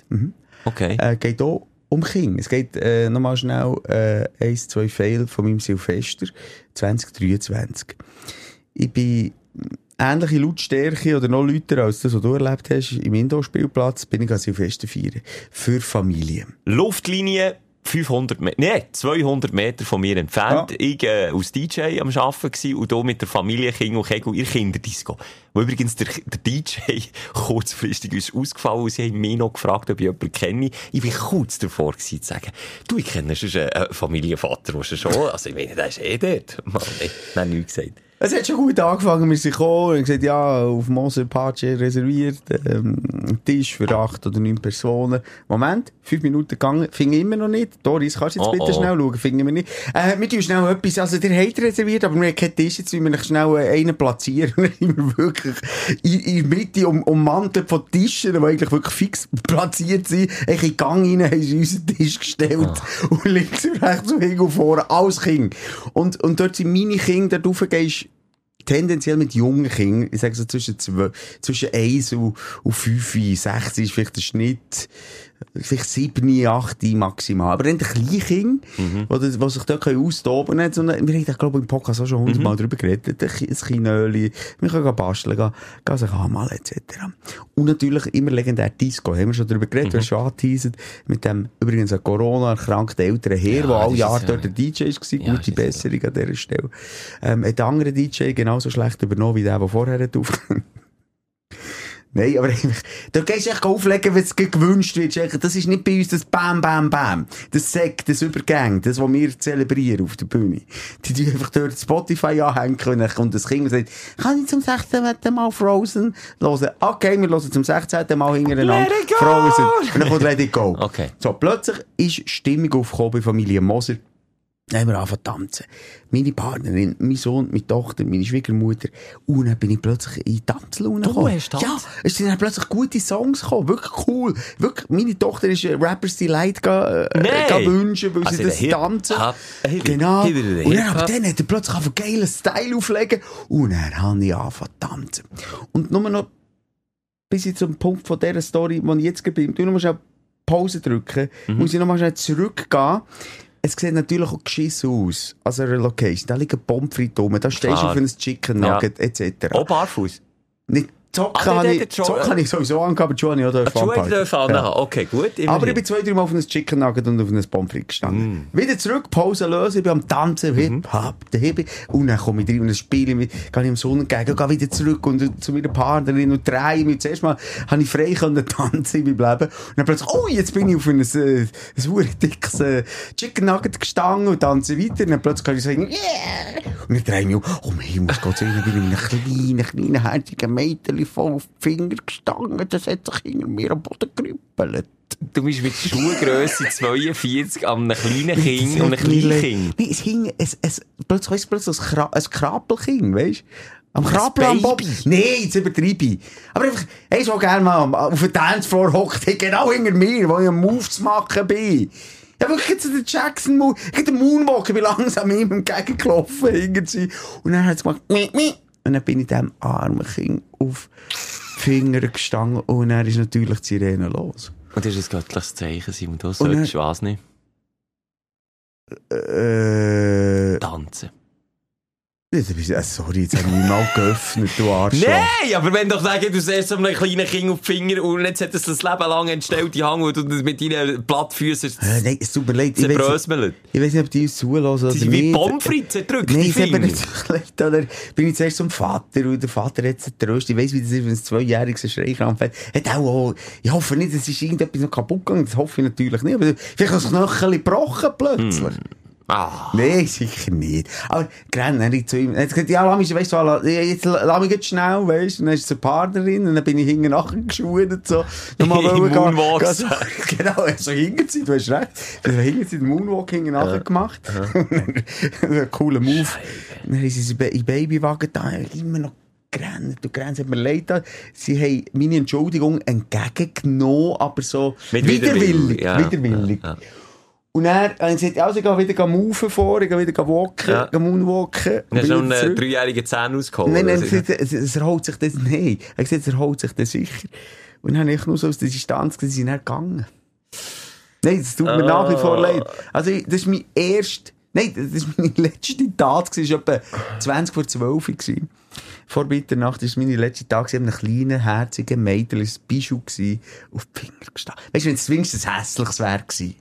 Okay. Äh, geht auch um King. Es geht äh, nochmal schnell äh, eins, zwei Fail von meinem Silvester 2023. Ich bin ähnliche Lautstärke oder noch lauter als das, was du erlebt hast, im Indoor-Spielplatz bin ich an Silvester feiern. Für Familien. Luftlinie 500 Meter, nee, 200 Meter von mir entfernt. Ja. Ich äh, als DJ am Arbeiten und hier mit der Familie King und Kegel ihr Kinderdisco. Wo übrigens der, der DJ [LAUGHS] kurzfristig ist ausgefallen und sie haben mich noch gefragt, ob ich jemanden kenne. Ich bin kurz davor gewesen, zu sagen, du, ich kenne schon einen Familienvater, der schon, also ich meine, der ist eh dort. Mann, ich habe nichts gesagt. Es hat schon gut angefangen, wir sind gekommen und gesagt, ja, auf Moser Pace reserviert, ähm, Tisch für acht oder neun Personen. Moment, fünf Minuten gegangen, ich immer noch nicht. Doris, kannst du jetzt Oh, bitte oh. schnell schauen, finde wir nicht. Äh, wir tun schnell etwas, also der hat reserviert, aber wir haben keinen Tisch, jetzt müssen wir schnell einen platzieren. [LAUGHS] Und wir wirklich in, in Mitte um, ummantelt von Tischen, die eigentlich wirklich fix platziert sind. Ich in den Gang rein, haben sie unseren Tisch gestellt. Und links und rechts und hinten und vorne, alles Kinder. Und, und dort sind meine Kinder, da rauf gehst, tendenziell mit jungen Kindern, ich sage so zwischen, zwischen 1 und, und 5, 6 ist vielleicht der Schnitt, vielleicht 7, 8 maximal. Aber dann die Kleinkinder, Mhm. sich dort austoben können, so eine, wir haben, glaube ich, im Podcast auch schon Mhm. hundertmal drüber geredet, ein Ki- ein Kinöli, wir können basteln, gehen, gehen sich anmalen, etc. Und natürlich immer legendär Disco, haben wir schon drüber geredet, Mhm. hast schon angeteasert, mit dem übrigens ein Corona-erkrankten älteren Herr, Ja, der alle Jahre ja- dort der DJ war, Ja, gute Besserung an dieser Stelle. Ähm, hat der andere DJ genauso schlecht übernommen wie der, der vorher hat aufgehört. Nein, aber da gehst du echt auflegen, wenn es gewünscht wird. Das ist nicht bei uns das Bam, Bam, Bam. Das Sekt, das Übergang, das, was wir zelebrieren auf der Bühne. Die tun einfach dort Spotify anhängen und dann kommt das Kind und sagt, kann ich zum 16. Mal Frozen hören? Okay, wir hören zum 16. Mal hintereinander! Frozen. Und dann kommt Let it go. Okay. So, plötzlich ist Stimmung aufgekommen bei Familie Moser. Dann haben wir angefangen zu tanzen. Meine Partnerin, mein Sohn, meine Tochter, meine Schwiegermutter. Und dann bin ich plötzlich in die Tanzlaune Du gekommen. hast tanzt? Ja, es sind dann plötzlich gute Songs gekommen. Wirklich cool. Wirklich, meine Tochter ist Rappers Delight äh, wünschen, weil Also sie das Hip- tanzen. Hip- Genau. Hip- Hip- Und dann, aber Hip-Hop. dann hat er plötzlich einen geilen Style auflegen. Und dann habe ich angefangen zu tanzen. Und nur noch bis ich zum Punkt von dieser Story, wo ich jetzt bin, du mal schnell Pause drücken, Mhm. muss ich noch mal schnell zurückgehen. Es sieht natürlich auch geschissen aus, an einer Location. Da liegen Pommes frites rum, da stehst du auf ein Chicken Ja. Nugget, etc. Auch barfuß. Nicht Zocken Ah, habe ich, Zocken habe ich sowieso angehabt, aber die Schuhe habe ich auch Die Schuhe angehabt. dürfen Ja. Okay, gut. Aber ich immerhin. bin zwei, drei Mal auf ein Chicken Nugget und auf ein Pommes frites gestanden. Mm. Wieder zurück, Pause lösen, ich bin am Tanzen, Mhm. hip, hop, der Hip. Und dann komme ich rein und dann spiele ich gehe ich am Sonne entgegen, gehe wieder zurück und zu meiner Partnerin und drehe mich. Zuerst mal habe ich frei können tanzen in meinem Leben. Und dann plötzlich, oh, jetzt bin ich auf ein, äh, ein dickes äh, Chicken Nugget gestanden und tanze weiter. Und dann plötzlich kann ich sagen, yeah! Und dann drehe ich mich um, oh mein Himmels Gott, dann bin ich mit einem kleinen, kleinen, herzigen Mädchen voll auf die Finger gestanden. Das hat sich hinter mir am Boden gerüppelt. Du bist mit Schuhgrösse 42 an einem kleinen Kind und einem kleinen Kind. Nein, es hing, es, es, plötzlich, plötzlich ein, Kra ein weißt du? Am Krapel am. Baby. Nein, jetzt übertreibe ich. Aber einfach, hey, so gerne mal auf den Dancefloor hockt, genau hinter mir, wo ich am Move zu machen bin. Ja, wirklich jetzt der Jackson Move, ich den Moonwalk, ich bin langsam ihm entgegengelaufen, sie. Und dann hat es gemacht, mi, mi. Und dann bin ich dem armen Kind auf die Finger gestanden und dann ist natürlich die Sirene los. Und das ist ein göttliches Zeichen, Simon. Du solltest was nicht Äh, tanzen. Jetzt bist du- äh, sorry, jetzt habe ich mal geöffnet, du Arschloch. Nein, aber wenn doch sagen, du siehst so einem kleinen Kind auf die Finger und jetzt hat es das Leben lang entstellte Hang und mit deinen Plattfüßen Äh, nein, es tut mir leid. Ich weiß, zerbrösmelt. ich weiß nicht, ob die uns oder Sie sind wie nicht. Pommes frites zerdrückt, Nein, die nicht leid. Bin ich zuerst zum Vater und der Vater hat getröstet. Ich weiss, wie das ist, wenn ein zweijähriges Schreikrampf hat. Hat auch, auch, ich hoffe nicht, es ist irgendetwas noch kaputt gegangen. Das hoffe ich natürlich nicht. Aber vielleicht hat das Knöchel gebrochen plötzlich. Ah. Nein, sicher nicht. Aber Gren, dann ich zu ihm, gesagt, ja, lass mich, weißt du, jetzt lass mich jetzt schnell, weißt du, und dann ist es eine Partnerin, und dann bin ich hinten nachher geschwunden, so, nochmal Im wollen gehen- Moonwalk. gehen so- Genau, so hinten sie, du hast recht. Ich habe hinten den Moonwalk hinten gemacht. ein cooler Move. Dann haben sie in Babywagen da, immer noch gerannt. Du grenzt, hat mir leid getan. Sie haben meine Entschuldigung entgegengenommen, aber so Mit widerwillig. Ja. Ja, ja. Und dann habe ich gesagt, also ich gehe wieder moven vor, ich gehe wieder walken, Ja. moonwalken. Du hast noch wieder einen dreijährigen Zahn ausgeholt. Nein, nein, es, es, es erholt sich das, nein. Er hat gesagt, es erholt sich das sicher. Und dann habe ich nur so aus der Distanz gesehen, sie sind dann gegangen. Nein, das tut mir nach wie vor leid. Also, ich- das ist mein erst, nein, das ist meine [LAUGHS] letzte Tat das war etwa 20 vor 12 gewesen. Vor Mitternacht war es meine letzte Tag, gewesen, einem kleinen, herzigen Mädel, ein Bijou auf die Finger gestanden. Weißt du, wenn es wenigstens hässliches wäre gewesen.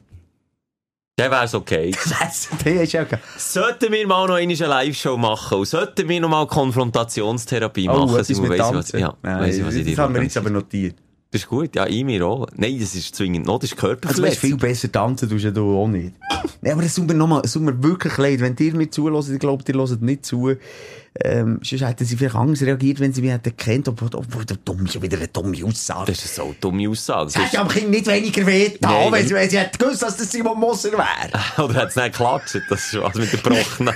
Dann wär's okay. [LAUGHS] SCP [LAUGHS] ist ja geil. Sollten wir mal noch eine Live-Show machen und sollten wir noch mal Konfrontationstherapie Oh, machen, Simon, mit weiss ich, was, ja, Nein, weiss ich, was ich das dir haben wir jetzt aber notiert. Das ist gut, ja, ich mir auch. Nein, das ist zwingend noch, das ist Also, du weißt, Körperverletzung. viel besser tanzen tust ja du auch nicht. [LAUGHS] Nee, aber es tut mir, noch mal, es tut mir wirklich leid, wenn ihr mir zuhört, ich glaube, ihr hört nicht zu, ähm, sonst hätten sie vielleicht anders reagiert, wenn sie mich hätten gekannt, obwohl, obwohl der dumm schon wieder eine dumme Aussage. Das ist so eine dumme Aussage. Es hätte am Kind nicht weniger weh da, Nein, wenn nein. sie, wenn sie hätten gewusst, dass das Simon Moser wäre. [LAUGHS] Oder hat es nicht geklatscht? Das ist was mit der Brochen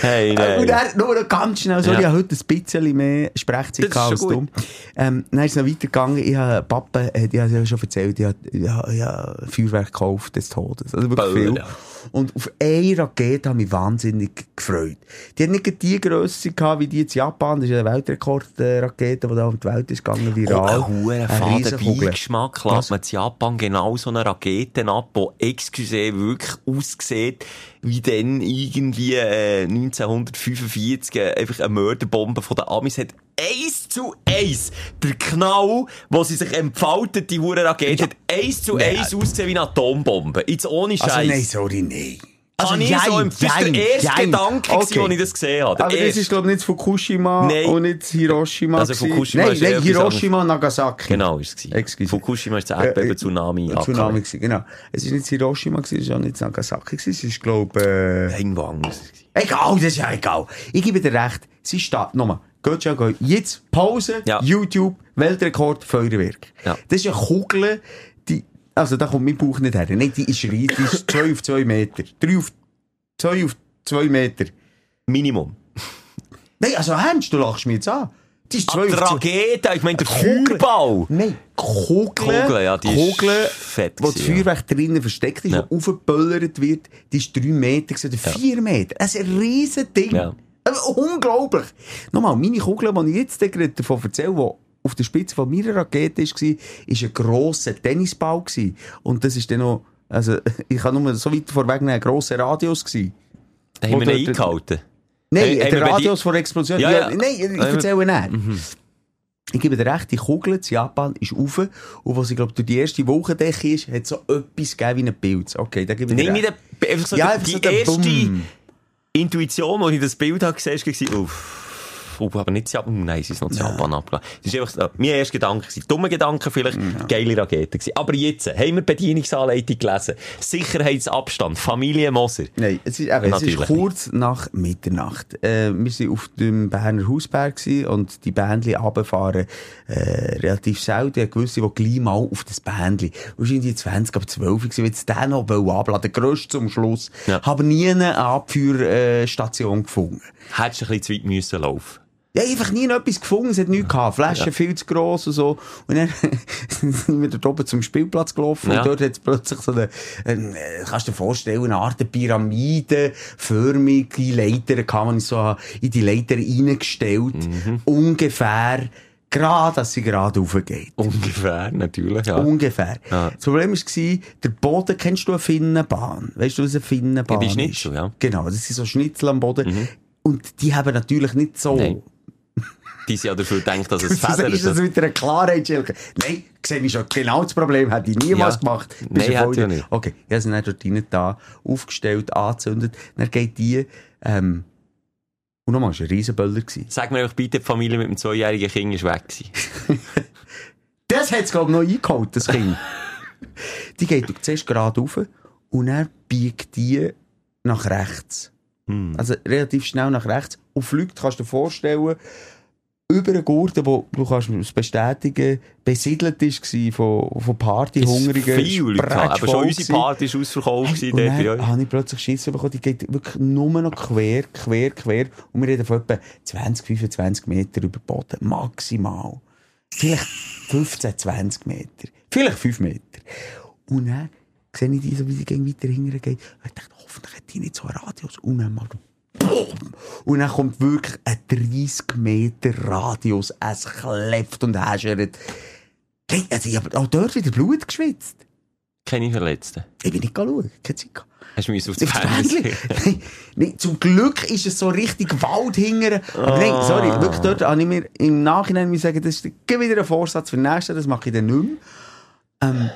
Hey, nein. Und er, nur noch ganz schnell, sorry, Ja. ich habe heute ein bisschen mehr Sprechzeit als dumm. Ähm, dann ist es noch weitergegangen. Ich habe, Papa, hat, ich habe ja schon erzählt, ich habe, ich habe, ich habe Feuerwerk gekauft des Todes. Also wirklich Böller, viel. ja. Und auf eine Rakete habe ich mich wahnsinnig gefreut. Die hat nicht die Grösse gehabt, wie die in Japan. Das ist eine Weltrekord-Rakete, die da um die Welt ist gegangen, Oh, viral. ein hoher Eine faden. Beigeschmack lässt man in Japan genau so eine Rakete ab, die excuse wirklich aussieht, wie dann irgendwie äh, 1945 äh, einfach eine Mörderbombe von den Amis hat. Eins zu eins! Der Knall, wo sie sich entfaltet, die hure Rakete, hat eins zu eins ausgesehen wie eine Atombombe. Jetzt ohne Scheiß. Also nein, sorry, nein. Also, ich so, im- das war der erste Gedanke, gewesen, als ich das gesehen habe. Der Aber das erste. ist, glaube ich, nicht Fukushima Nein. und nicht Hiroshima. Also. Fukushima nein, nein, Hiroshima und Nagasaki. Genau, ist es. gewesen. Excuse. Fukushima ist das Äh, Erdbeben, äh, Tsunami. Ein Tsunami gewesen, genau. Es ist nicht Hiroshima gewesen, es ist auch nicht Nagasaki gewesen, es ist, glaube äh, Irgendwo anders. gewesen. egal, das ist ja egal. Ich gebe dir recht, sie steht, nochmal, geht schon, geht. Jetzt Pause, Ja. YouTube, Weltrekord, Feuerwerk. Ja. Das ist eine Kugel, also da kommt mein Bauch nicht her. Nein, die ist riesig, die ist 2 auf 2 Meter. 3 auf 2 auf 2 Meter. Minimum. Nein, also ernst, du lachst mich jetzt an. Die ist 2 Ah, auf 2 Rakete, ich meine der Kugel. Feuerball. Nein, Kugel. Kugel, ja, die ist Kugel, fett wo das Feuerwerk drinnen versteckt ist, Ja. wo aufgeböllert wird, die ist 3 Meter oder 4 Meter. Das ist ein riesen Ding. Ja. Unglaublich. Nochmal, meine Kugel, die ich jetzt gerade davon erzähle, die auf der Spitze von meiner Rakete war, war ein grosser Tennisball. Gewesen. Und das ist dann noch, also, [LAUGHS] ich kann nur so weit vorwegnehmen, ein grosser Radius gewesen. Da haben wir dort- eingehalten. Nein, Hey, der Radius die- vor der Explosion. Ja, Ja, ja. Nein, ich erzähle näher. Ich gebe dir recht, die Kugel in Japan ist rauf. Und was ich glaube, durch die erste Wolkendecke ist, hat so etwas gegeben wie ein Pilz. Okay, da gebe ich dir nicht recht. einfach so Ja, die, so die erste. Intuition, als ich das Bild habe gesehen habe, war, uff. Oh, aber nicht Japan. Nein, sie ist noch zu Japan abgelaufen. Das ist einfach so, mein erster Gedanke gewesen. Dumme Gedanke vielleicht, geile Rakete gewesen. Aber jetzt, haben wir die Bedienungsanleitung gelesen. Sicherheitsabstand, Familie Moser. Nein, es ist, eben, es ist kurz nach Mitternacht. Äh, wir waren auf dem Berner Hausberg gewesen und die Bändli runterfahren äh, relativ selten. Ich gewusst, die gleich mal auf das Bändli. Wahrscheinlich 20 ab 12 gewesen, weil es den noch abladen der grösste zum Schluss. Ja. Haben nie eine Abführstation gefunden. Hättest du ein bisschen zu weit müssen laufen. Ja, einfach nie etwas gefunden, es hat nichts gehabt. Flaschen viel zu gross und so. Und dann [LAUGHS] sind wir dort oben zum Spielplatz gelaufen Ja. und dort hat es plötzlich so eine, eine, äh, kannst du dir vorstellen, eine Art Pyramide, förmige Leiter, kann man so in die Leiter reingestellt. Mhm. Ungefähr, gerade, dass sie gerade raufgeht. Ungefähr, natürlich, ja. Ungefähr. Ja. Das Problem war, der Boden, kennst du eine Finnenbahn? Weißt du, was eine Finnenbahn Ja, die ist? Schnitzel, ja. Mhm. Genau, das sind so Schnitzel am Boden. Und die haben natürlich nicht so... Nein. Die sind ja dafür gedacht, dass es [LAUGHS] Du Federn sagst das mit einer Klarheit, Schilke. Nein, sehe ich schon genau das Problem. Hätte ich niemals Ja. gemacht. Bist Nein, hätte ich auch nicht. Okay, ich habe sie dann dort rein da aufgestellt, angezündet. Dann geht die, ähm, und nochmal, es war ein Riesenböller. Sag mir einfach bitte, die Familie mit dem zweijährigen Kind ist weg. [LAUGHS] Das hat es, glaube ich, noch eingeholt, das Kind. [LAUGHS] die geht zuerst gerade rauf und dann biegt die nach rechts. Hm. Also relativ schnell nach rechts. Und fliegt, kannst du dir vorstellen, über einen Gurten, wo du kannst es bestätigen, besiedelt ist von, von Partyhungrigen. Viel Leute. Aber schon unsere. Party war ausverkauft Hey, und dort dann habe ich plötzlich Schiss bekommen, die geht wirklich nur noch quer, quer, quer. Und wir reden von etwa 20, 25 Meter über den Boden. Maximal. Vielleicht 15, 20 Meter. Vielleicht 5 Meter. Und dann sehe ich die so, wie sie weiter hinterher geht. Und ich dachte, hoffentlich hat die nicht so einen Radius. Und dann mal! Und dann kommt wirklich ein 30 Meter Radius. Es klebt und häschert. Also ich habe auch dort wieder Blut geschwitzt. Keine Verletzten. Ich bin nicht schauen. Keine Zeit gehabt. Hast du mich auf Auf das das Fenster [LAUGHS] nein, nein, zum Glück ist es so richtig Wald hingern. Aber nein, sorry, wirklich dort habe ich mir im Nachhinein sagen, das ist wieder ein Vorsatz für nächstes Jahr, das mache ich dann nicht mehr. Ähm,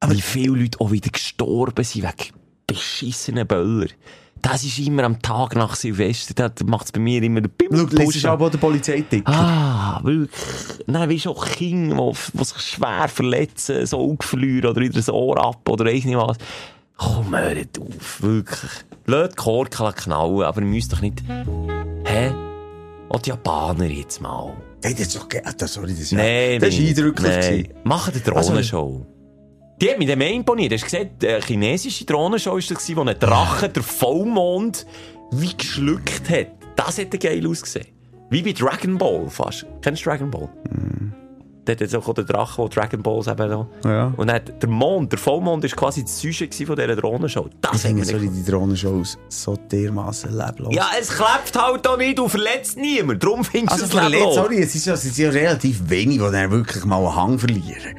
Aber wie viele Leute auch wieder gestorben sind wegen beschissenen Böller. Das ist immer am Tag nach Silvester, da macht es bei mir immer den Schau, das ist aber auch der Polizeitick. Ah, wirklich. Nein, wie auch Kinder, die, die sich schwer verletzen, so Auge verlieren oder wieder das Ohr ab oder weiss nicht was. Komm, hört auf, wirklich. Lasst die Korken knallen, aber ihr müsst doch nicht... Hä? Und die Japaner jetzt mal. Hey, das ist doch ge- ah, das, sorry, das, ist ja- Nein, das ist eindrücklich. Gewesen. Machen eine Drohnenshow. Die hat mich dann mehr imponiert. Hast du gesehen, eine chinesische Drohnenshow war das, wo ein Drache der Vollmond wie geschluckt hat. Das hätte geil ausgesehen. Wie bei Dragon Ball fast. Kennst du Dragon Ball? Dort hat auch der Drache, der Dragon Balls eben noch. Ja. Und dann der Mond, der Vollmond, war quasi das gewesen von dieser Drohnenshow. Ich Das hat finde, die Drohnenshows so dermassen leblos. Ja, es klebt halt auch nicht und verletzt niemand. Darum findest du Also, es leblos. sorry, es ist ja, es ist ja relativ wenig, die dann wirklich mal einen Hang verlieren.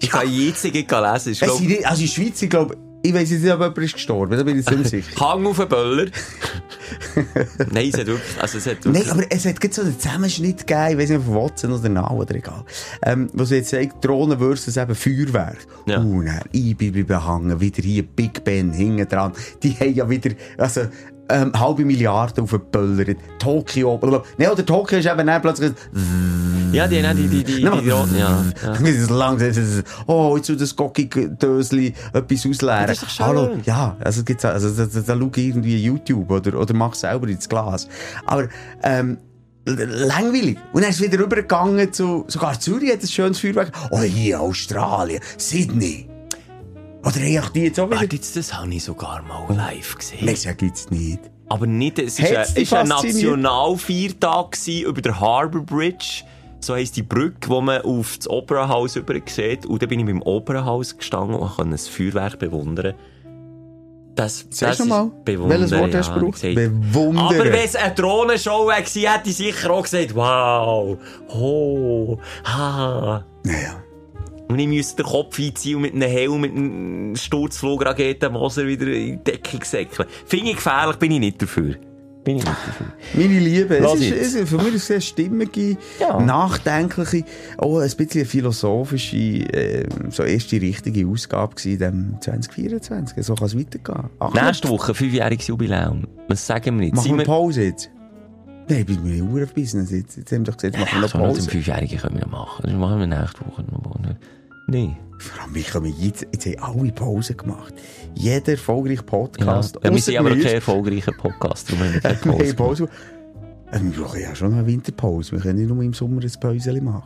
Ich kann jetzt nicht lesen. Ich glaub, sind also in der Schweiz, ich glaube, ich jetzt nicht, ob jemand ist gestorben, da bin ich ziemlich sicher. [LAUGHS] Hang auf den Böller. [LAUGHS] Nein, es hat wirklich, also es hat Nein, wirklich, aber es hat so einen Zusammenschnitt gegeben, ich weiss nicht, von Watson oder Now oder egal. Ähm, wo sie jetzt sagt, Drohnen versus eben Feuerwerk. Ja. Uh, dann, ich bin bleiben hängen, wieder hier Big Ben hinten dran. Die haben ja wieder, also, ähm, halbe Milliarden aufgeböllert. Tokio, blablabla. Nein, oder Tokio ist eben dann plötzlich, ja, die, die, die, die, die, Nein, die, ja, [LAUGHS] ja. Das ist langsam, das ist, oh, jetzt soll das Gocki-Dösli etwas ausleeren. Das ist doch schön. Hallo, ja, also gibt's, also, da, da, da schau ich irgendwie YouTube oder, oder mach selber ins Glas. Aber, ähm, langweilig. Und dann ist wieder rübergegangen zu, sogar Zürich hat ein schönes Feuerwerk. Oh, hier, Australien, Sydney. Oder haben auch die jetzt auch wieder? Warte, jetzt, das habe ich sogar mal live gesehen. Nein, gibt's nicht. Aber nicht, es ist ein, ist ein? Nationalfeiertag gewesen über der Harbour Bridge. So heisst die Brücke, wo man auf das Opernhaus über sieht. Und dann bin ich beim Opernhaus gestanden und konnte ein Feuerwerk bewundern. Das, das mal, ist bewundern, welches Wort ja, hast du gebraucht? Bewundern. Aber wenn es eine Drohnenshow wäre, hätte ich sicher auch gesagt, wow, oh, ha. Naja. Und ich müsste den Kopf einziehen und mit einem Helm, mit einem Sturzflugrageten-Moser wieder in die Decke säckeln. Finde ich gefährlich, bin ich nicht dafür. Bin ich nicht dafür. Meine Liebe, es ist, es ist für mich eine stimmige, Ja. nachdenkliche, auch ein bisschen philosophische, äh, so erste richtige Ausgabe in dem 2024. So kann es weitergehen. Ach, Nächste Woche, fünfjähriges Jubiläum. Was sagen wir jetzt? Machen wir Sind Pause jetzt? Nein, ich bin mir Uhr auf Business jetzt. Jetzt haben wir doch gesagt, machen wir noch So, noch zum Pause. Fünfjährigen können wir noch machen. Das machen wir nächste Woche noch. Ne? Nein. Vor allem, wir können jetzt, jetzt haben alle Pause gemacht. Jeder erfolgreiche Ja. Podcast. ja, wir ausser sind aber kein erfolgreicher Podcast. Darum haben wir keine Wir haben Pause. Pause. Äh, Wir brauchen ja schon eine Winterpause. Wir können nicht nur im Sommer ein Päuschen machen.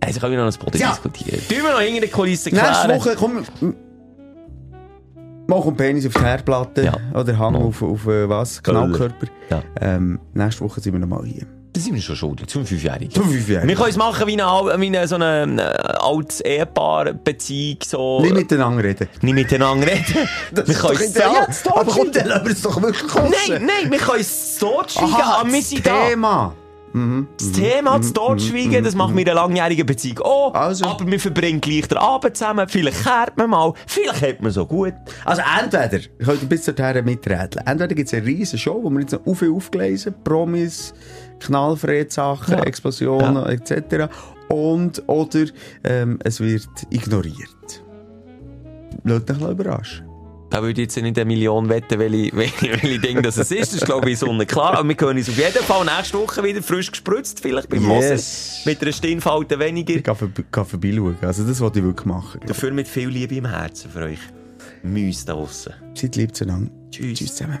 Also können wir noch ein Podcast Ja. diskutieren. Tun wir noch hinter der Kulisse Nächste klären. Woche, komm. Mach einen Penis auf die Herdplatte. Ja. Oder Hang Mal. auf, auf äh, was? Knallkörper. Ja. Ähm, nächste Woche sind wir nochmal hier. Das sind wir schon schuldig. Zum Fünfjährigen. Zum Fünfjährigen. Wir können es machen wie eine, wie eine so eine äh, altes Ehepaar, Beziehung, so. Nicht miteinander reden. nicht miteinander reden. [LAUGHS] wir können es so. Aber komm, dann lassen wir es doch wirklich raus. Nein, nein, wir können es so schweigen, Aha, aber wir das sind. Thema. Mhm. Das Thema, das Totschweigen, das macht mir in einer langjährigen Beziehung auch. Also. Aber wir verbringen gleich den Abend zusammen. Vielleicht kehrt man mal. Vielleicht hat man so gut. Also entweder, ich könnte bis dorthin miträtseln, entweder gibt es eine riesen Show, wo wir jetzt noch auf viel aufgelesen, Promis, Knallfred-Sachen, Ja. Explosionen Ja. etc. Und, oder ähm, es wird ignoriert. Lasst euch überraschen. Da würde ich jetzt nicht eine Million wetten, welche, [LAUGHS] welche, welche Dinge das es ist. Das ist, glaube ich, so klar. Aber wir können uns auf jeden Fall nächste Woche wieder frisch gespritzt, vielleicht beim Yes. Hören. Mit einer Stimmfalte weniger. Ich kann, vor, kann vorbeischauen. Also das wollte ich wirklich machen. Dafür mit viel Liebe im Herzen für euch. Müs da draussen. Seid lieb zueinander. Tschüss. Tschüss zusammen.